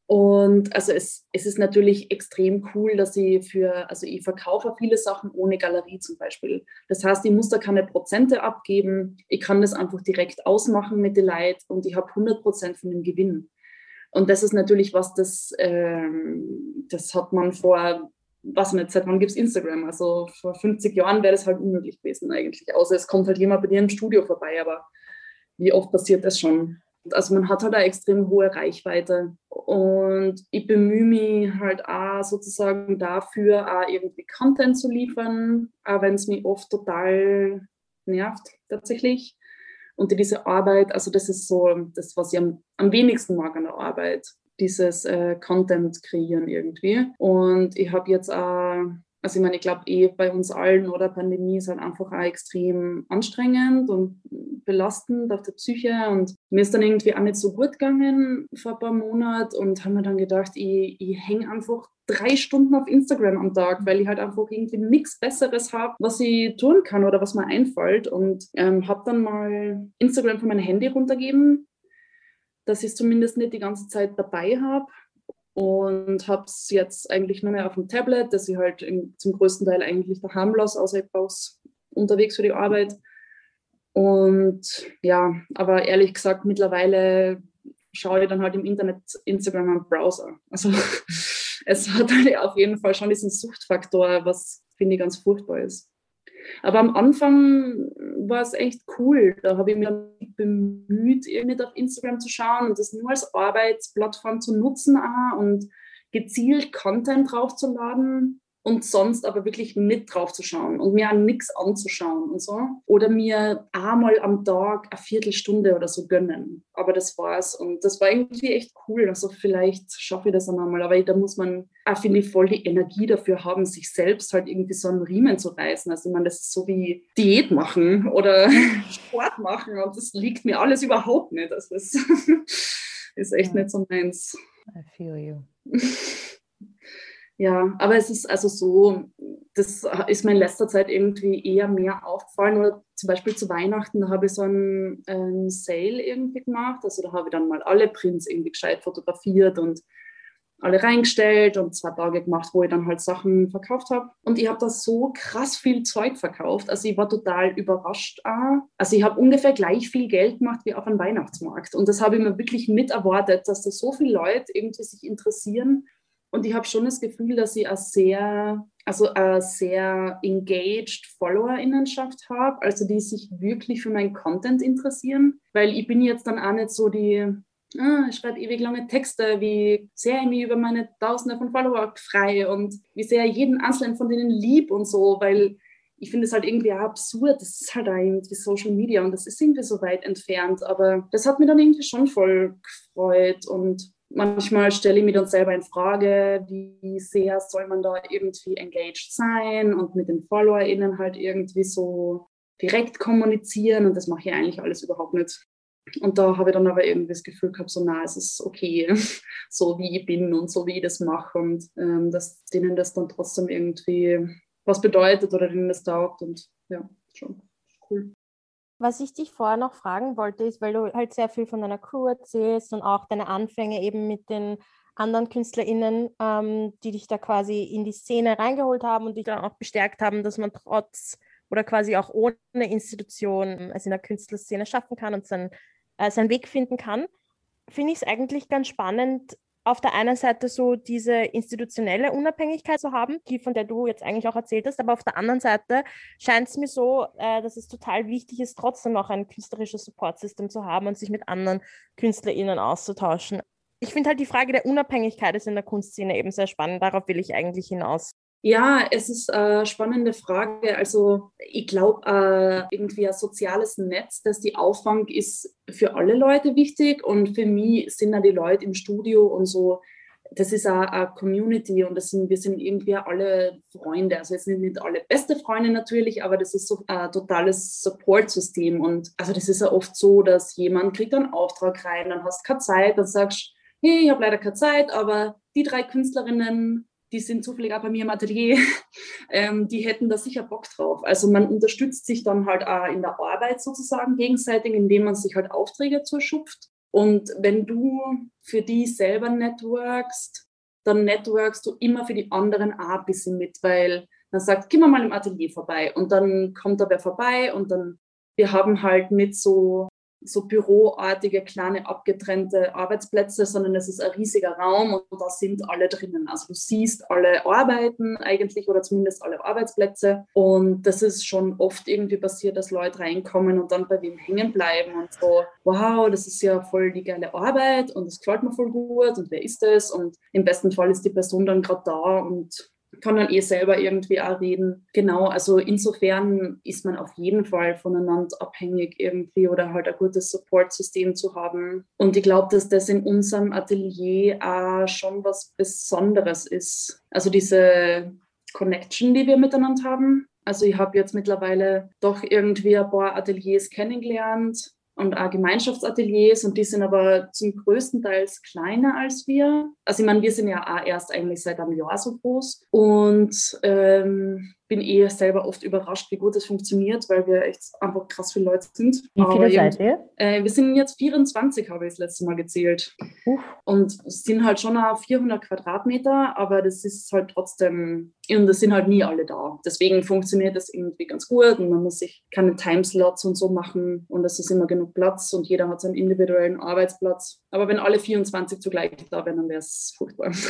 Und also es, es ist natürlich extrem cool, dass ich für, also ich verkaufe viele Sachen ohne Galerie zum Beispiel. Das heißt, ich muss da keine Prozente abgeben. Ich kann das einfach direkt ausmachen mit den Leuten und ich habe 100 Prozent von dem Gewinn. Und das ist natürlich was, das, ähm, das hat man vor, was nicht, seit wann gibt es Instagram? Also vor 50 Jahren wäre das halt unmöglich gewesen eigentlich. Außer es kommt halt jemand bei dir im Studio vorbei, aber wie oft passiert das schon? Also man hat halt eine extrem hohe Reichweite und ich bemühe mich halt auch sozusagen dafür, auch irgendwie Content zu liefern, auch wenn es mich oft total nervt tatsächlich. Und diese Arbeit, also das ist so das, was ich am, am wenigsten mag an der Arbeit, dieses äh, Content kreieren irgendwie. Und ich habe jetzt auch also ich meine, ich glaube eh bei uns allen oder Pandemie ist halt einfach auch extrem anstrengend und belastend auf der Psyche und mir ist dann irgendwie auch nicht so gut gegangen vor ein paar Monaten und habe mir dann gedacht, ich, ich hänge einfach drei Stunden auf Instagram am Tag, weil ich halt einfach irgendwie nichts Besseres habe, was ich tun kann oder was mir einfällt und ähm, habe dann mal Instagram von meinem Handy runtergeben, dass ich es zumindest nicht die ganze Zeit dabei habe und habe es jetzt eigentlich nur mehr auf dem Tablet, das ich halt in, zum größten Teil eigentlich daheim lasse, außer ich brauche unterwegs für die Arbeit. Und ja, aber ehrlich gesagt, mittlerweile schaue ich dann halt im Internet Instagram am Browser. Also es hat halt auf jeden Fall schon diesen Suchtfaktor, was finde ich ganz furchtbar ist. Aber am Anfang war es echt cool. Da habe ich mich bemüht, irgendwie auf Instagram zu schauen und das nur als Arbeitsplattform zu nutzen auch und gezielt Content draufzuladen und sonst aber wirklich nicht drauf zu schauen und mir an nichts anzuschauen und so. Oder mir einmal am Tag eine Viertelstunde oder so gönnen. Aber das war's. Und das war irgendwie echt cool. Also vielleicht schaffe ich das dann einmal. Aber da muss man auch, finde ich, voll die Energie dafür haben, sich selbst halt irgendwie so einen Riemen zu reißen. Also ich meine, das ist so wie Diät machen oder Sport machen. Und das liegt mir alles überhaupt nicht. Also das ist echt ja. nicht so meins. I feel you. Ja, aber es ist also so, das ist mir in letzter Zeit irgendwie eher mehr aufgefallen. Oder zum Beispiel zu Weihnachten, da habe ich so einen, einen Sale irgendwie gemacht. Also da habe ich dann mal alle Prints irgendwie gescheit fotografiert und alle reingestellt und zwei Tage gemacht, wo ich dann halt Sachen verkauft habe. Und ich habe da so krass viel Zeug verkauft. Also ich war total überrascht. Auch. Also ich habe ungefähr gleich viel Geld gemacht wie auf einem Weihnachtsmarkt. Und das habe ich mir wirklich mit erwartet, dass da so viele Leute irgendwie sich interessieren und ich habe schon das Gefühl, dass ich auch sehr, also eine sehr engaged Followerinnenschaft habe, also die sich wirklich für meinen Content interessieren, weil ich bin jetzt dann auch nicht so die, ah, ich schreibe ewig lange Texte, wie sehr ich mich über meine Tausende von Follower freue und wie sehr ich jeden einzelnen von denen lieb und so, weil ich finde es halt irgendwie absurd. Das ist halt irgendwie Social Media und das ist irgendwie so weit entfernt. Aber das hat mir dann irgendwie schon voll gefreut und manchmal stelle ich mich dann selber in Frage, wie sehr soll man da irgendwie engaged sein und mit den FollowerInnen halt irgendwie so direkt kommunizieren und das mache ich eigentlich alles überhaupt nicht. Und da habe ich dann aber irgendwie das Gefühl gehabt, so, na, es ist okay, so wie ich bin und so wie ich das mache und ähm, dass denen das dann trotzdem irgendwie was bedeutet oder denen das taugt und ja, schon cool. Was ich dich vorher noch fragen wollte, ist, weil du halt sehr viel von deiner Crew erzählst und auch deine Anfänge eben mit den anderen KünstlerInnen, ähm, die dich da quasi in die Szene reingeholt haben und dich dann auch bestärkt haben, dass man trotz oder quasi auch ohne Institution es in der Künstlerszene schaffen kann und seinen, äh, seinen Weg finden kann, finde ich es eigentlich ganz spannend, auf der einen Seite so diese institutionelle Unabhängigkeit zu haben, die von der du jetzt eigentlich auch erzählt hast, aber auf der anderen Seite scheint es mir so, äh, dass es total wichtig ist, trotzdem noch ein künstlerisches Supportsystem zu haben und sich mit anderen KünstlerInnen auszutauschen. Ich finde halt die Frage der Unabhängigkeit ist in der Kunstszene eben sehr spannend. Darauf will ich eigentlich hinaus. Ja, es ist eine spannende Frage. Also ich glaube, äh, irgendwie ein soziales Netz, das die Auffang ist für alle Leute wichtig und für mich sind ja die Leute im Studio und so, das ist eine Community und das sind, wir sind irgendwie alle Freunde. Also es sind nicht alle beste Freunde natürlich, aber das ist so ein totales Support-System und also das ist ja oft so, dass jemand kriegt einen Auftrag rein, dann hast du keine Zeit, dann sagst hey, ich habe leider keine Zeit, aber die drei Künstlerinnen die sind zufällig auch bei mir im Atelier, ähm, die hätten da sicher Bock drauf. Also man unterstützt sich dann halt auch in der Arbeit sozusagen gegenseitig, indem man sich halt Aufträge zuschupft. Und wenn du für die selber networkst, dann networkst du immer für die anderen auch ein bisschen mit, weil man sagt, geh mal im Atelier vorbei und dann kommt da wer vorbei und dann, wir haben halt nicht so so büroartige, kleine, abgetrennte Arbeitsplätze, sondern es ist ein riesiger Raum und da sind alle drinnen. Also du siehst alle Arbeiten eigentlich oder zumindest alle Arbeitsplätze und das ist schon oft irgendwie passiert, dass Leute reinkommen und dann bei wem hängen bleiben und so, wow, das ist ja voll die geile Arbeit und das gefällt mir voll gut und wer ist das? Und im besten Fall ist die Person dann gerade da und kann dann eh selber irgendwie auch reden. Genau, also insofern ist man auf jeden Fall voneinander abhängig irgendwie oder halt ein gutes Support-System zu haben. Und ich glaube, dass das in unserem Atelier auch schon was Besonderes ist. Also diese Connection, die wir miteinander haben. Also ich habe jetzt mittlerweile doch irgendwie ein paar Ateliers kennengelernt, und auch Gemeinschaftsateliers und die sind aber zum größten Teil kleiner als wir. Also ich meine, wir sind ja auch erst eigentlich seit einem Jahr so groß und ähm, bin eher selber oft überrascht, wie gut das funktioniert, weil wir echt einfach krass viele Leute sind. Wie viele Aber seid ihr? Äh, wir sind jetzt 24, habe ich das letzte Mal gezählt. Uh. Und es sind halt schon 400 Quadratmeter, aber das ist halt trotzdem, und das sind halt nie alle da. Deswegen funktioniert das irgendwie ganz gut und man muss sich keine Timeslots und so machen und es ist immer genug Platz und jeder hat seinen individuellen Arbeitsplatz. Aber wenn alle 24 zugleich da wären, dann wäre es furchtbar.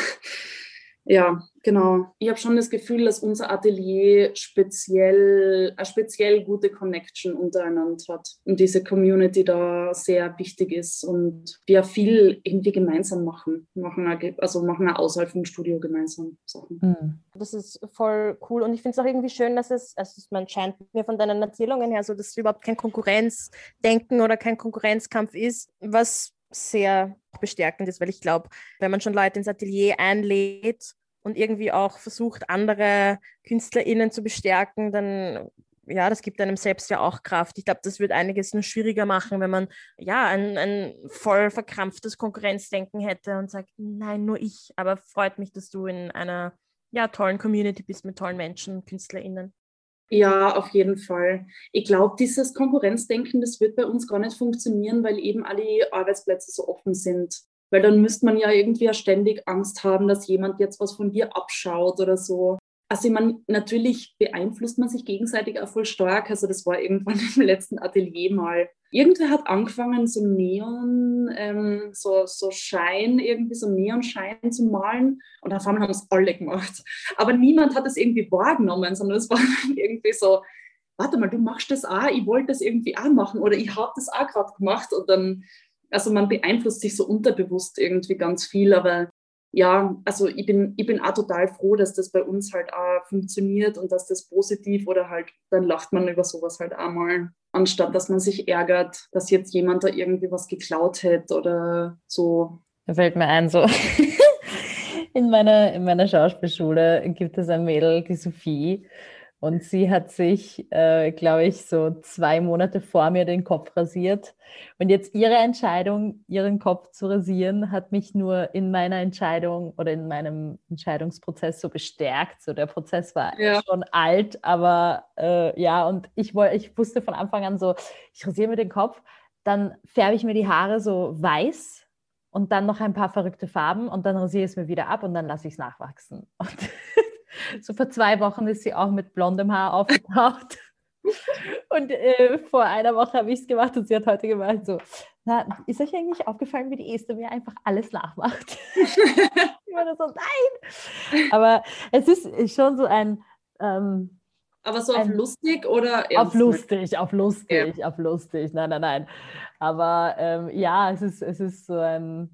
Ja, genau. Ich habe schon das Gefühl, dass unser Atelier speziell, eine speziell gute Connection untereinander hat und diese Community da sehr wichtig ist und wir viel irgendwie gemeinsam machen, machen also machen auch außerhalb vom Studio gemeinsam Sachen. Mhm. Das ist voll cool und ich finde es auch irgendwie schön, dass es, also man scheint mir von deinen Erzählungen her so, dass es überhaupt kein Konkurrenzdenken oder kein Konkurrenzkampf ist, was sehr bestärkend ist, weil ich glaube, wenn man schon Leute ins Atelier einlädt und irgendwie auch versucht, andere KünstlerInnen zu bestärken, dann ja, das gibt einem selbst ja auch Kraft. Ich glaube, das wird einiges nur schwieriger machen, wenn man ja ein, ein voll verkrampftes Konkurrenzdenken hätte und sagt, nein, nur ich. Aber freut mich, dass du in einer ja, tollen Community bist mit tollen Menschen, KünstlerInnen. Ja, auf jeden Fall. Ich glaube, dieses Konkurrenzdenken, das wird bei uns gar nicht funktionieren, weil eben alle Arbeitsplätze so offen sind. Weil dann müsste man ja irgendwie ständig Angst haben, dass jemand jetzt was von dir abschaut oder so. Also ich meine, natürlich beeinflusst man sich gegenseitig auch voll stark. Also das war irgendwann im letzten Atelier mal. Irgendwer hat angefangen, so Neon, ähm, so, so Schein, irgendwie so Neonschein zu malen. Und auf einmal haben es alle gemacht. Aber niemand hat es irgendwie wahrgenommen, sondern es war irgendwie so, warte mal, du machst das auch, ich wollte das irgendwie auch machen oder ich habe das auch gerade gemacht. Und dann, also man beeinflusst sich so unterbewusst irgendwie ganz viel, aber ja, also ich bin, ich bin auch total froh, dass das bei uns halt auch funktioniert und dass das positiv oder halt, dann lacht man über sowas halt auch mal, anstatt dass man sich ärgert, dass jetzt jemand da irgendwie was geklaut hätte oder so. Da fällt mir ein, so in meiner, in meiner Schauspielschule gibt es ein Mädel, die Sophie, und sie hat sich, äh, glaube ich, so zwei Monate vor mir den Kopf rasiert. Und jetzt ihre Entscheidung, ihren Kopf zu rasieren, hat mich nur in meiner Entscheidung oder in meinem Entscheidungsprozess so bestärkt. So der Prozess war ja. schon alt, aber äh, ja, und ich, ich wusste von Anfang an so, ich rasiere mir den Kopf, dann färbe ich mir die Haare so weiß und dann noch ein paar verrückte Farben und dann rasiere ich es mir wieder ab und dann lasse ich es nachwachsen. Und so vor zwei Wochen ist sie auch mit blondem Haar aufgetaucht. Und äh, vor einer Woche habe ich es gemacht und sie hat heute gemacht so, na, ist euch eigentlich aufgefallen, wie die Esther mir einfach alles nachmacht? ich war so, nein! Aber es ist schon so ein... Ähm, aber so auf ein, lustig oder Auf lustig, auf lustig, ja. auf lustig. Nein, nein, nein. Aber ähm, ja, es ist, es ist so ein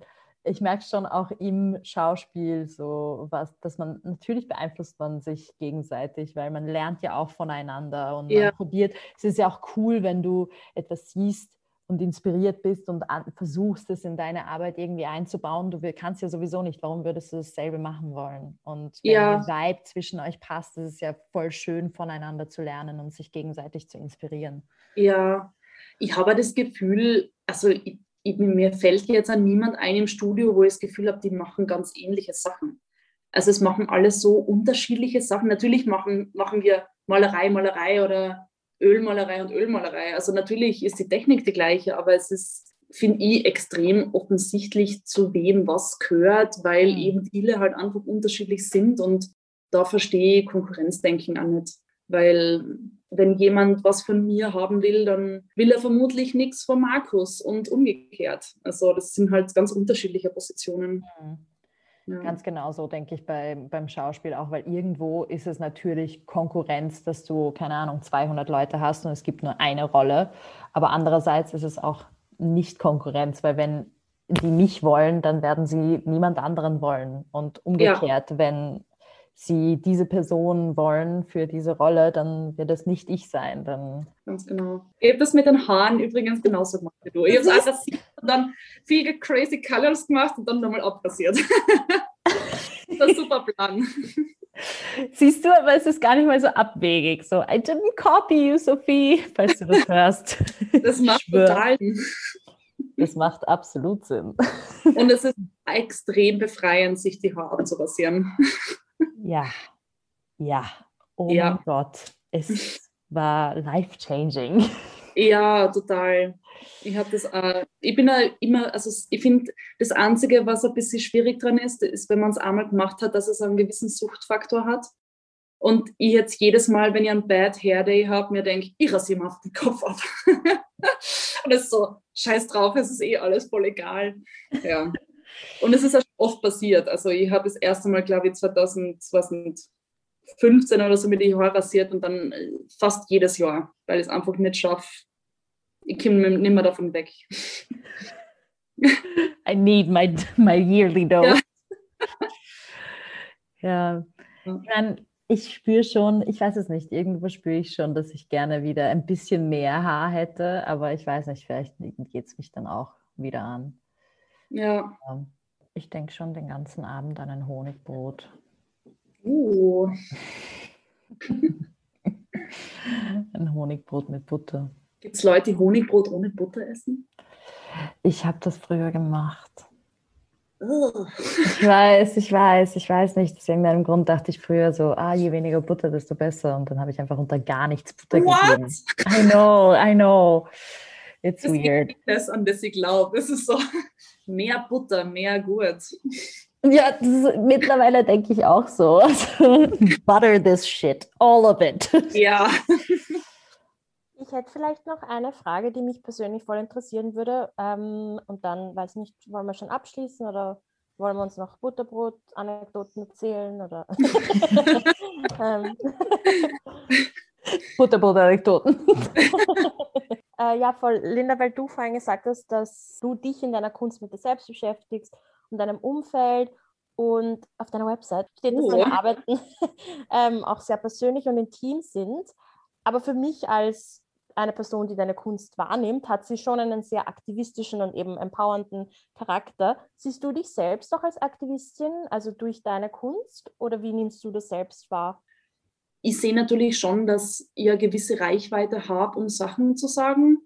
ich merke schon auch im Schauspiel so was, dass man natürlich beeinflusst man sich gegenseitig, weil man lernt ja auch voneinander und ja. man probiert. Es ist ja auch cool, wenn du etwas siehst und inspiriert bist und an, versuchst es in deine Arbeit irgendwie einzubauen. Du kannst ja sowieso nicht, warum würdest du dasselbe machen wollen? Und wenn ja. der Vibe zwischen euch passt, ist es ja voll schön, voneinander zu lernen und sich gegenseitig zu inspirieren. Ja, ich habe das Gefühl, also ich, ich, mir fällt jetzt an niemand ein im Studio, wo ich das Gefühl habe, die machen ganz ähnliche Sachen. Also es machen alle so unterschiedliche Sachen. Natürlich machen, machen wir Malerei, Malerei oder Ölmalerei und Ölmalerei. Also natürlich ist die Technik die gleiche, aber es ist, finde ich, extrem offensichtlich, zu wem was gehört, weil mhm. eben viele halt einfach unterschiedlich sind und da verstehe ich Konkurrenzdenken auch nicht. Weil wenn jemand was von mir haben will, dann will er vermutlich nichts von Markus und umgekehrt. Also das sind halt ganz unterschiedliche Positionen. Mhm. Ja. Ganz genau so denke ich bei, beim Schauspiel auch, weil irgendwo ist es natürlich Konkurrenz, dass du, keine Ahnung, 200 Leute hast und es gibt nur eine Rolle. Aber andererseits ist es auch nicht Konkurrenz, weil wenn die mich wollen, dann werden sie niemand anderen wollen. Und umgekehrt, ja. wenn sie diese Person wollen für diese Rolle, dann wird es nicht ich sein. Dann Ganz genau. Ich habe das mit den Haaren übrigens genauso gemacht wie du. Ich habe es einfach und dann viele crazy Colors gemacht und dann nochmal abrasiert. das ist ein super Plan. Siehst du, aber es ist gar nicht mal so abwegig. So, I didn't copy you, Sophie, falls du das hörst. Das macht total Sinn. Das macht absolut Sinn. Und es ist extrem befreiend, sich die Haare zu rasieren. Ja, ja. Oh ja. mein Gott, es war life-changing. Ja, total. Ich habe das, äh, ich bin ja immer, also ich finde, das Einzige, was ein bisschen schwierig dran ist, ist, wenn man es einmal gemacht hat, dass es einen gewissen Suchtfaktor hat. Und ich jetzt jedes Mal, wenn ich einen Bad Hair Day habe, mir denke, ich rasiere mir auf den Kopf ab. Und es ist so, scheiß drauf, es ist eh alles voll egal. Ja. Und es ist auch oft passiert. Also ich habe das erste Mal, glaube ich, 2015 oder so mit die Haare rasiert und dann äh, fast jedes Jahr, weil ich es einfach nicht schaffe. Ich komme nicht mehr davon weg. I need my, my yearly dose. Ja. ja. Ich, mein, ich spüre schon, ich weiß es nicht, irgendwo spüre ich schon, dass ich gerne wieder ein bisschen mehr Haar hätte, aber ich weiß nicht, vielleicht geht es mich dann auch wieder an. Ja. Ich denke schon den ganzen Abend an ein Honigbrot. Uh. ein Honigbrot mit Butter. Gibt es Leute, die Honigbrot ohne Butter essen? Ich habe das früher gemacht. Ich weiß, ich weiß, ich weiß nicht. Aus irgendeinem Grund dachte ich früher so, ah, je weniger Butter, desto besser. Und dann habe ich einfach unter gar nichts Butter What? gegeben. I know, I know. It's das weird. Das, an das ich glaube. Es ist so, mehr Butter, mehr gut. Ja, ist, mittlerweile denke ich auch so. Butter this shit, all of it. Ja. Ich hätte vielleicht noch eine Frage, die mich persönlich voll interessieren würde. Ähm, und dann, weiß ich nicht, wollen wir schon abschließen oder wollen wir uns noch Butterbrot-Anekdoten erzählen? Oder ähm. Butterbrot-Anekdoten. Äh, ja, voll. Linda, weil du vorhin gesagt hast, dass du dich in deiner Kunst mit dir selbst beschäftigst und deinem Umfeld und auf deiner Website steht, dass deine. Arbeiten ähm, auch sehr persönlich und intim sind. Aber für mich als eine Person, die deine Kunst wahrnimmt, hat sie schon einen sehr aktivistischen und eben empowernden Charakter. Siehst du dich selbst auch als Aktivistin, also durch deine Kunst, oder wie nimmst du das selbst wahr? Ich sehe natürlich schon, dass ich eine gewisse Reichweite habe, um Sachen zu sagen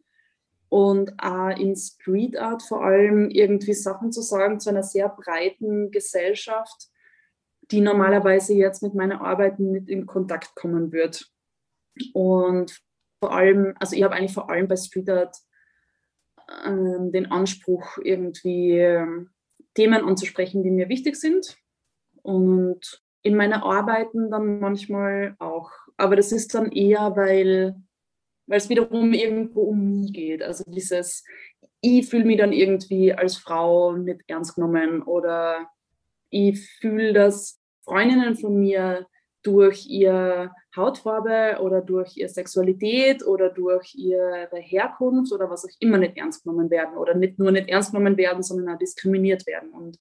und auch in Street Art vor allem irgendwie Sachen zu sagen zu einer sehr breiten Gesellschaft, die normalerweise jetzt mit meinen Arbeiten nicht in Kontakt kommen wird. Und vor allem, also ich habe eigentlich vor allem bei Street Art äh, den Anspruch, irgendwie äh, Themen anzusprechen, die mir wichtig sind. Und in meinen Arbeiten dann manchmal auch. Aber das ist dann eher, weil weil es wiederum irgendwo um mich geht. Also dieses, ich fühle mich dann irgendwie als Frau nicht ernst genommen oder ich fühle, dass Freundinnen von mir durch ihre Hautfarbe oder durch ihre Sexualität oder durch ihre Herkunft oder was auch immer nicht ernst genommen werden oder nicht nur nicht ernst genommen werden, sondern auch diskriminiert werden. Und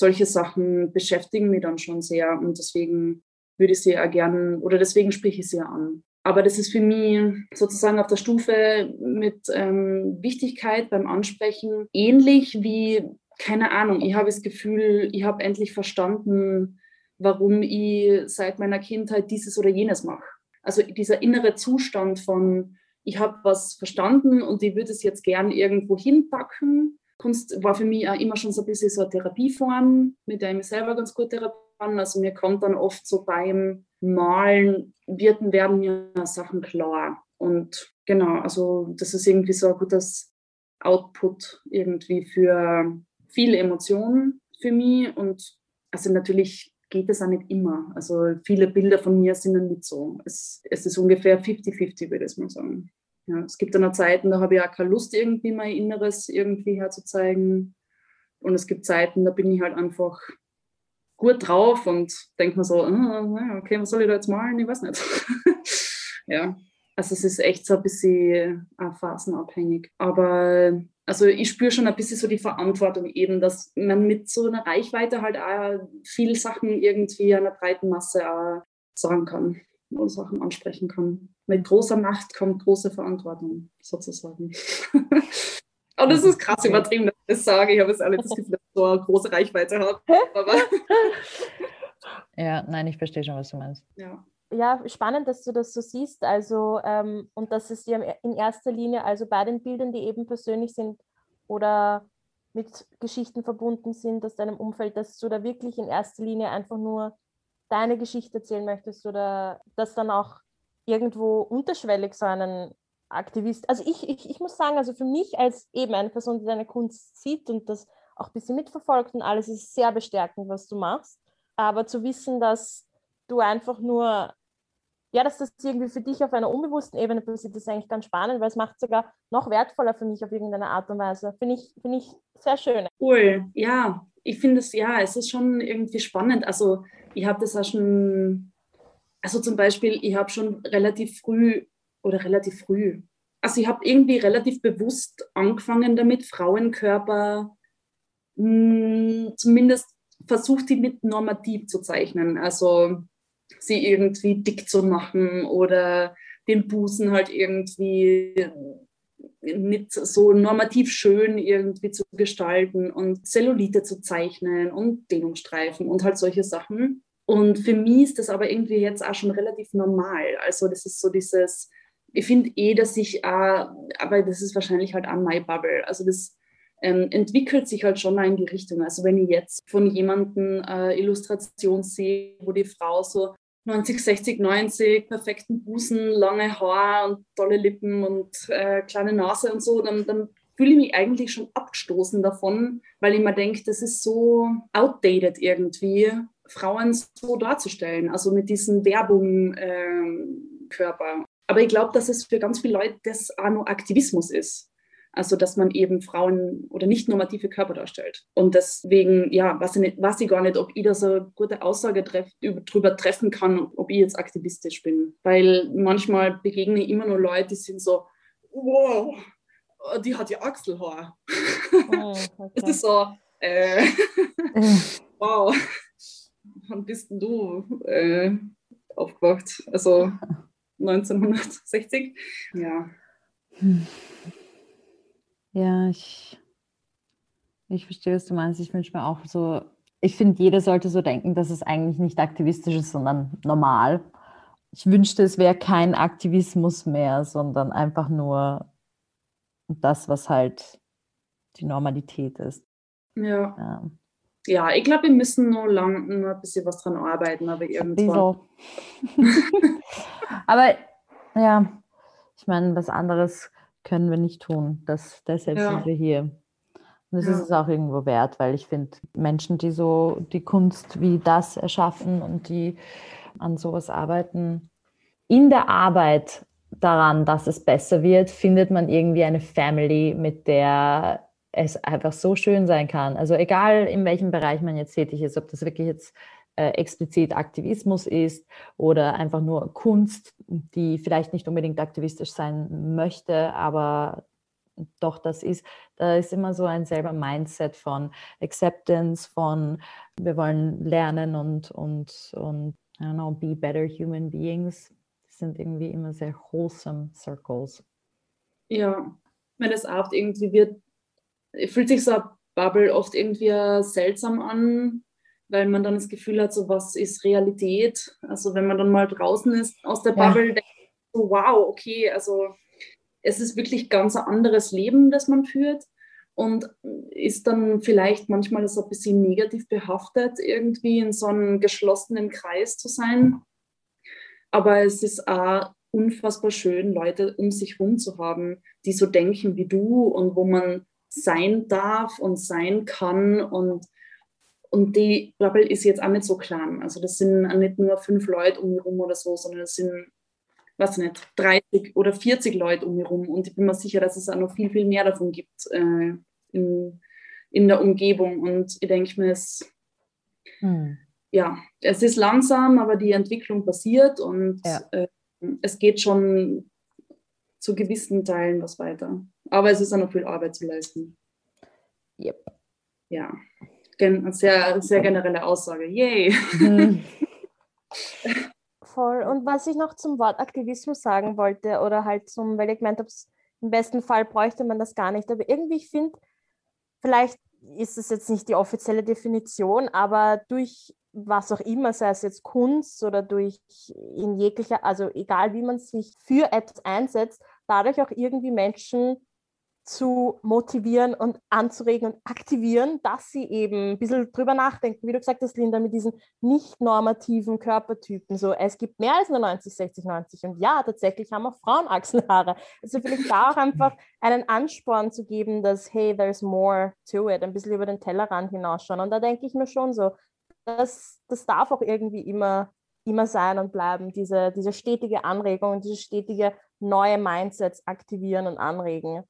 solche Sachen beschäftigen mich dann schon sehr und deswegen würde ich sie ja gerne oder deswegen spreche ich sie ja an. Aber das ist für mich sozusagen auf der Stufe mit ähm, Wichtigkeit beim Ansprechen ähnlich wie, keine Ahnung, ich habe das Gefühl, ich habe endlich verstanden, warum ich seit meiner Kindheit dieses oder jenes mache. Also dieser innere Zustand von, ich habe was verstanden und ich würde es jetzt gern irgendwo hinpacken. Kunst war für mich auch immer schon so ein bisschen so eine Therapieform, mit der ich mich selber ganz gut therapieren. Also mir kommt dann oft so beim Malen, wird, werden mir Sachen klar. Und genau, also das ist irgendwie so ein gutes Output irgendwie für viele Emotionen für mich. Und also natürlich geht es auch nicht immer. Also viele Bilder von mir sind dann nicht so. Es, es ist ungefähr 50-50, würde ich mal sagen. Ja, es gibt dann auch Zeiten, da habe ich auch keine Lust, irgendwie mein Inneres irgendwie herzuzeigen. Und es gibt Zeiten, da bin ich halt einfach gut drauf und denke mir so, oh, okay, was soll ich da jetzt malen? Ich weiß nicht. ja, also es ist echt so ein bisschen äh, phasenabhängig. Aber also ich spüre schon ein bisschen so die Verantwortung eben, dass man mit so einer Reichweite halt auch viele Sachen irgendwie einer breiten Masse auch sagen kann oder Sachen ansprechen kann. Mit großer Macht kommt große Verantwortung, sozusagen. Und das ist krass übertrieben, dass ich das sage. Ich habe es alle das Gefühl, dass ich so eine große Reichweite habe. ja, nein, ich verstehe schon, was du meinst. Ja. Ja, spannend, dass du das so siehst. Also, ähm, und dass es dir in erster Linie, also bei den Bildern, die eben persönlich sind oder mit Geschichten verbunden sind aus deinem Umfeld, dass du da wirklich in erster Linie einfach nur deine Geschichte erzählen möchtest oder dass dann auch irgendwo unterschwellig so einen Aktivist. Also ich, ich, ich muss sagen, also für mich als eben eine Person, die deine Kunst sieht und das auch ein bisschen mitverfolgt und alles, ist sehr bestärkend, was du machst. Aber zu wissen, dass du einfach nur, ja, dass das irgendwie für dich auf einer unbewussten Ebene passiert, ist eigentlich ganz spannend, weil es macht sogar noch wertvoller für mich auf irgendeine Art und Weise. Finde ich, find ich sehr schön. Cool, ja. Ich finde es, ja, es ist schon irgendwie spannend. Also ich habe das auch schon, also zum Beispiel, ich habe schon relativ früh oder relativ früh. Also ich habe irgendwie relativ bewusst angefangen damit, Frauenkörper mh, hm, zumindest versucht, die nicht normativ zu zeichnen. Also sie irgendwie dick zu machen oder den Busen halt irgendwie nicht so normativ schön irgendwie zu gestalten und Zellulite zu zeichnen und Dehnungsstreifen und halt solche Sachen. Und für mich ist das aber irgendwie jetzt auch schon relativ normal. Also das ist so dieses, ich finde eh, dass ich, äh, aber das ist wahrscheinlich halt an my bubble. Also das ähm, entwickelt sich halt schon mal in die Richtung. Also wenn ich jetzt von jemandem äh, Illustration sehe, wo die Frau so 90, 60, 90, perfekten Busen, lange Haar und tolle Lippen und äh, kleine Nase und so, dann, dann fühle ich mich eigentlich schon abgestoßen davon, weil ich mir denke, das ist so outdated irgendwie, Frauen so darzustellen, also mit diesem Werbungkörper. Ähm, aber ich glaube, dass es für ganz viele Leute das auch nur Aktivismus ist. Also, dass man eben Frauen oder nicht normative Körper darstellt. Und deswegen, ja, weiß ich, nicht, weiß ich gar nicht, ob ich da so eine gute Aussage treff, drüber treffen kann, ob ich jetzt aktivistisch bin. Weil manchmal begegne ich immer nur Leute, die sind so, wow, die hat ja Achselhaar. Oh, okay. Das ist so, äh, wow, wann bist denn du äh, aufgewacht? Also 1960? Ja. Hm. Ja, ich, ich verstehe, was du meinst. Ich wünsche mir auch so, ich finde, jeder sollte so denken, dass es eigentlich nicht aktivistisch ist, sondern normal. Ich wünschte, es wäre kein Aktivismus mehr, sondern einfach nur das, was halt die Normalität ist. Ja. Ja, ja ich glaube, wir müssen nur lang nur ein bisschen was dran arbeiten, aber irgendwann. aber ja, ich meine, was anderes können wir nicht tun. Das, deshalb ja. sind wir hier. Und das ja. ist es auch irgendwo wert, weil ich finde, Menschen, die so die Kunst wie das erschaffen und die an sowas arbeiten, in der Arbeit daran, dass es besser wird, findet man irgendwie eine Family, mit der es einfach so schön sein kann. Also egal in welchem Bereich man jetzt tätig ist, ob das wirklich jetzt äh, explizit Aktivismus ist oder einfach nur Kunst, die vielleicht nicht unbedingt aktivistisch sein möchte, aber doch das ist, da ist immer so ein selber Mindset von Acceptance, von wir wollen lernen und, und, und I don't know, be better human beings. Das sind irgendwie immer sehr wholesome Circles. Ja, wenn es oft irgendwie wird, fühlt sich so ein Bubble oft irgendwie seltsam an, weil man dann das Gefühl hat, so was ist Realität. Also wenn man dann mal draußen ist aus der Bubble, ja. denkt so, wow, okay, also es ist wirklich ganz ein anderes Leben, das man führt und ist dann vielleicht manchmal so ein bisschen negativ behaftet, irgendwie in so einem geschlossenen Kreis zu sein. Aber es ist auch unfassbar schön, Leute um sich herum zu haben, die so denken wie du und wo man sein darf und sein kann und und die Bubble ist jetzt auch nicht so klein. Also das sind nicht nur fünf Leute um mich rum oder so, sondern es sind, weiß nicht, 30 oder 40 Leute um mich rum. Und ich bin mir sicher, dass es auch noch viel, viel mehr davon gibt äh, in, in der Umgebung. Und ich denke mir, es, hm. ja, es ist langsam, aber die Entwicklung passiert und ja. äh, es geht schon zu gewissen Teilen was weiter. Aber es ist auch noch viel Arbeit zu leisten. Yep. Ja sehr, sehr generelle Aussage. Yay! Mhm. Voll. Und was ich noch zum Wort Aktivismus sagen wollte, oder halt zum, weil ich gemeint habe, im besten Fall bräuchte man das gar nicht. Aber irgendwie, ich finde, vielleicht ist es jetzt nicht die offizielle Definition, aber durch was auch immer, sei es jetzt Kunst oder durch in jeglicher, also egal wie man sich für etwas einsetzt, dadurch auch irgendwie Menschen zu motivieren und anzuregen und aktivieren, dass sie eben ein bisschen drüber nachdenken, wie du gesagt hast, Linda, mit diesen nicht normativen Körpertypen. So, es gibt mehr als nur 90, 60, 90 und ja, tatsächlich haben auch Frauen Achselhaare. Also vielleicht da auch einfach einen Ansporn zu geben, dass, hey, there's more to it, ein bisschen über den Tellerrand hinausschauen. Und da denke ich mir schon so, das, das darf auch irgendwie immer, immer sein und bleiben, diese, diese stetige Anregung und diese stetige neue Mindsets aktivieren und anregen.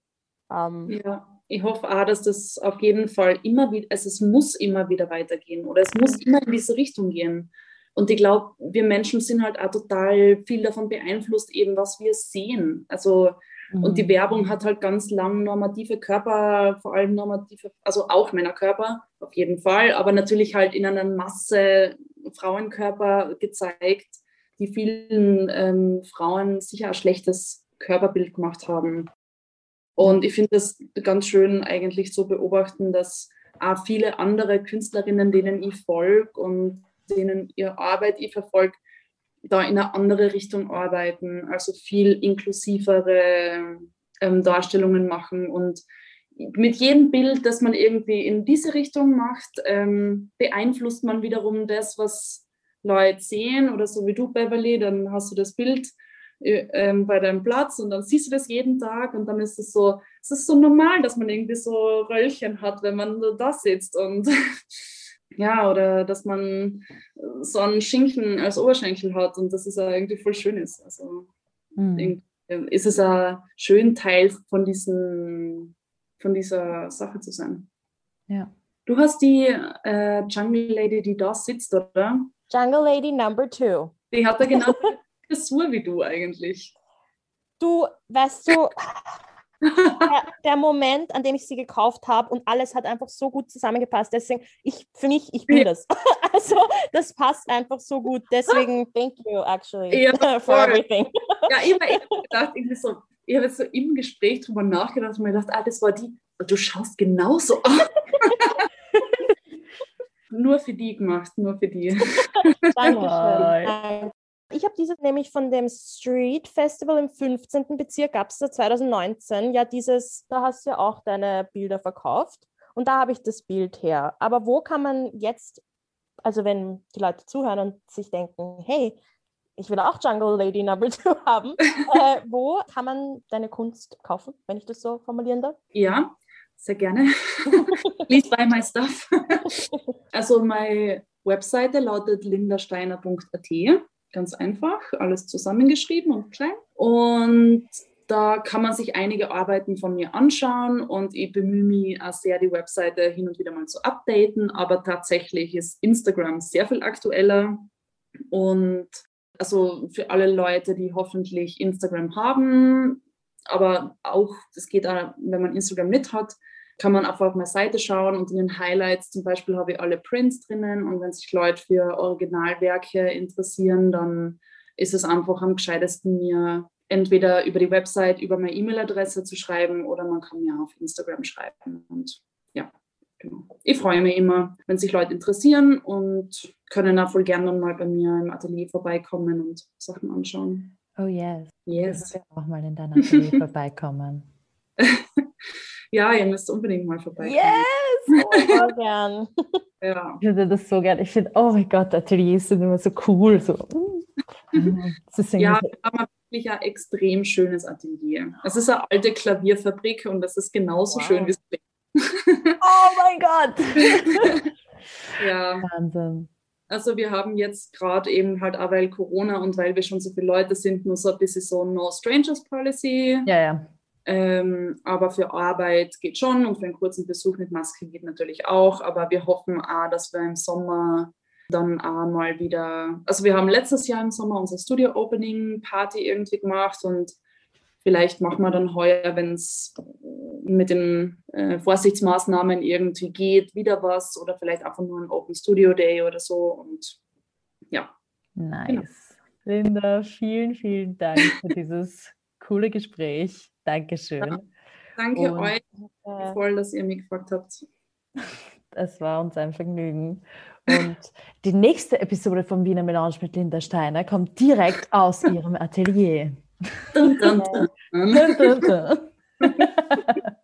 Ähm, ja, ich hoffe auch, dass das auf jeden Fall immer wieder, also es muss immer wieder weitergehen oder es muss immer in diese Richtung gehen. Und ich glaube, wir Menschen sind halt auch total viel davon beeinflusst, eben was wir sehen. Also, mhm. und die mhm. Werbung hat halt ganz lang normative Körper, vor allem normative, also auch Männerkörper, auf jeden Fall, aber natürlich halt in einer Masse Frauenkörper gezeigt, die vielen ähm, Frauen sicher ein schlechtes Körperbild gemacht haben. Und ich finde das ganz schön eigentlich zu beobachten, dass auch viele andere Künstlerinnen, denen ich folge und denen ihre Arbeit ich verfolge, da in eine andere Richtung arbeiten, also viel inklusivere ähm, Darstellungen machen und mit jedem Bild, das man irgendwie in diese Richtung macht, ähm, beeinflusst man wiederum das, was Leute sehen oder so wie du, Beverly, dann hast du das Bild ähm, bei deinem Platz und dann siehst du das jeden Tag und dann ist es so, es ist so normal, dass man irgendwie so Röllchen hat, wenn man da sitzt und ja, oder dass man so einen Schinken als Oberschenkel hat und das ist ja irgendwie voll schön ist. Also Mhm. Ist es ein schön Teil von, diesen, von dieser Sache zu sein. Ja. Du hast die äh, Jungle Lady, die da sitzt, oder? Jungle Lady Number Two. Die hat da genau Frisur wie du eigentlich. Du, weißt du, der, der, Moment, an dem ich sie gekauft habe und alles hat einfach so gut zusammengepasst. Deswegen, ich, für mich, ich bin das. Also, das passt einfach so gut. Deswegen, thank you actually ja, for voll. everything. Ja, ich habe gedacht, irgendwie so, ich habe jetzt so im Gespräch drüber nachgedacht und mir gedacht, ah, das war die, du schaust genauso aus. nur für die gemacht, nur für die. Dankeschön. Ich habe dieses nämlich von dem Street Festival im 15. Bezirk, gab es da 2019, ja dieses, da hast du ja auch deine Bilder verkauft und da habe ich das Bild her. Aber wo kann man jetzt, also wenn die Leute zuhören und sich denken, hey, ich will auch Jungle Lady Number 2 haben, äh, wo kann man deine Kunst kaufen, wenn ich das so formulieren darf? Ja, sehr gerne. Please buy my stuff. also meine Webseite lautet lindasteiner.at ganz einfach, alles zusammengeschrieben und klein. Und da kann man sich einige Arbeiten von mir anschauen und ich bemühe mich auch sehr, die Webseite hin und wieder mal zu updaten. Aber tatsächlich ist Instagram sehr viel aktueller. Und also für alle Leute, die hoffentlich Instagram haben, aber auch, das geht auch, wenn man Instagram nicht hat, kann man einfach auf meine Seite schauen und in den Highlights zum Beispiel habe ich alle Prints drinnen und wenn sich Leute für Originalwerke interessieren, dann ist es einfach am gescheitesten, mir entweder über die Website, über meine E-Mail-Adresse zu schreiben oder man kann mir auf Instagram schreiben. Und ja, genau. Ich freue mich immer, wenn sich Leute interessieren und können auch voll gerne mal bei mir im Atelier vorbeikommen und Sachen anschauen. Oh yes. Yes. Ich auch mal in dein Atelier vorbeikommen. Ja, ihr müsst unbedingt mal vorbeikommen. Yes! Oh, gern. ja. Ich finde das so gern. Ich finde, oh mein Gott, Ateliers sind immer so cool. So. ja, wir haben wirklich ein extrem schönes Atelier. Es ist eine alte Klavierfabrik und das ist genauso wow. schön wie es oh mein Gott! ja. Wahnsinn. Also wir haben jetzt gerade eben halt auch weil Corona und weil wir schon so viele Leute sind, nur so ein bisschen so No Strangers Policy. Ja, ja. Ähm, aber für Arbeit geht schon und für einen kurzen Besuch mit Maske geht natürlich auch. Aber wir hoffen auch, dass wir im Sommer dann auch mal wieder, also wir haben letztes Jahr im Sommer unsere Studio-Opening-Party irgendwie gemacht und vielleicht machen wir dann heuer, wenn es mit den äh, Vorsichtsmaßnahmen irgendwie geht, wieder was oder vielleicht einfach nur ein Open Studio Day oder so und ja. Nice. Genau. Linda, vielen, vielen Dank für dieses coole Gespräch. Dankeschön. Ja, danke Und, euch äh, voll, dass ihr mich gefragt habt. Es war uns ein Vergnügen. Und die nächste Episode von Wiener Melange mit Linda Steiner kommt direkt aus ihrem Atelier. Dun, dun, dun.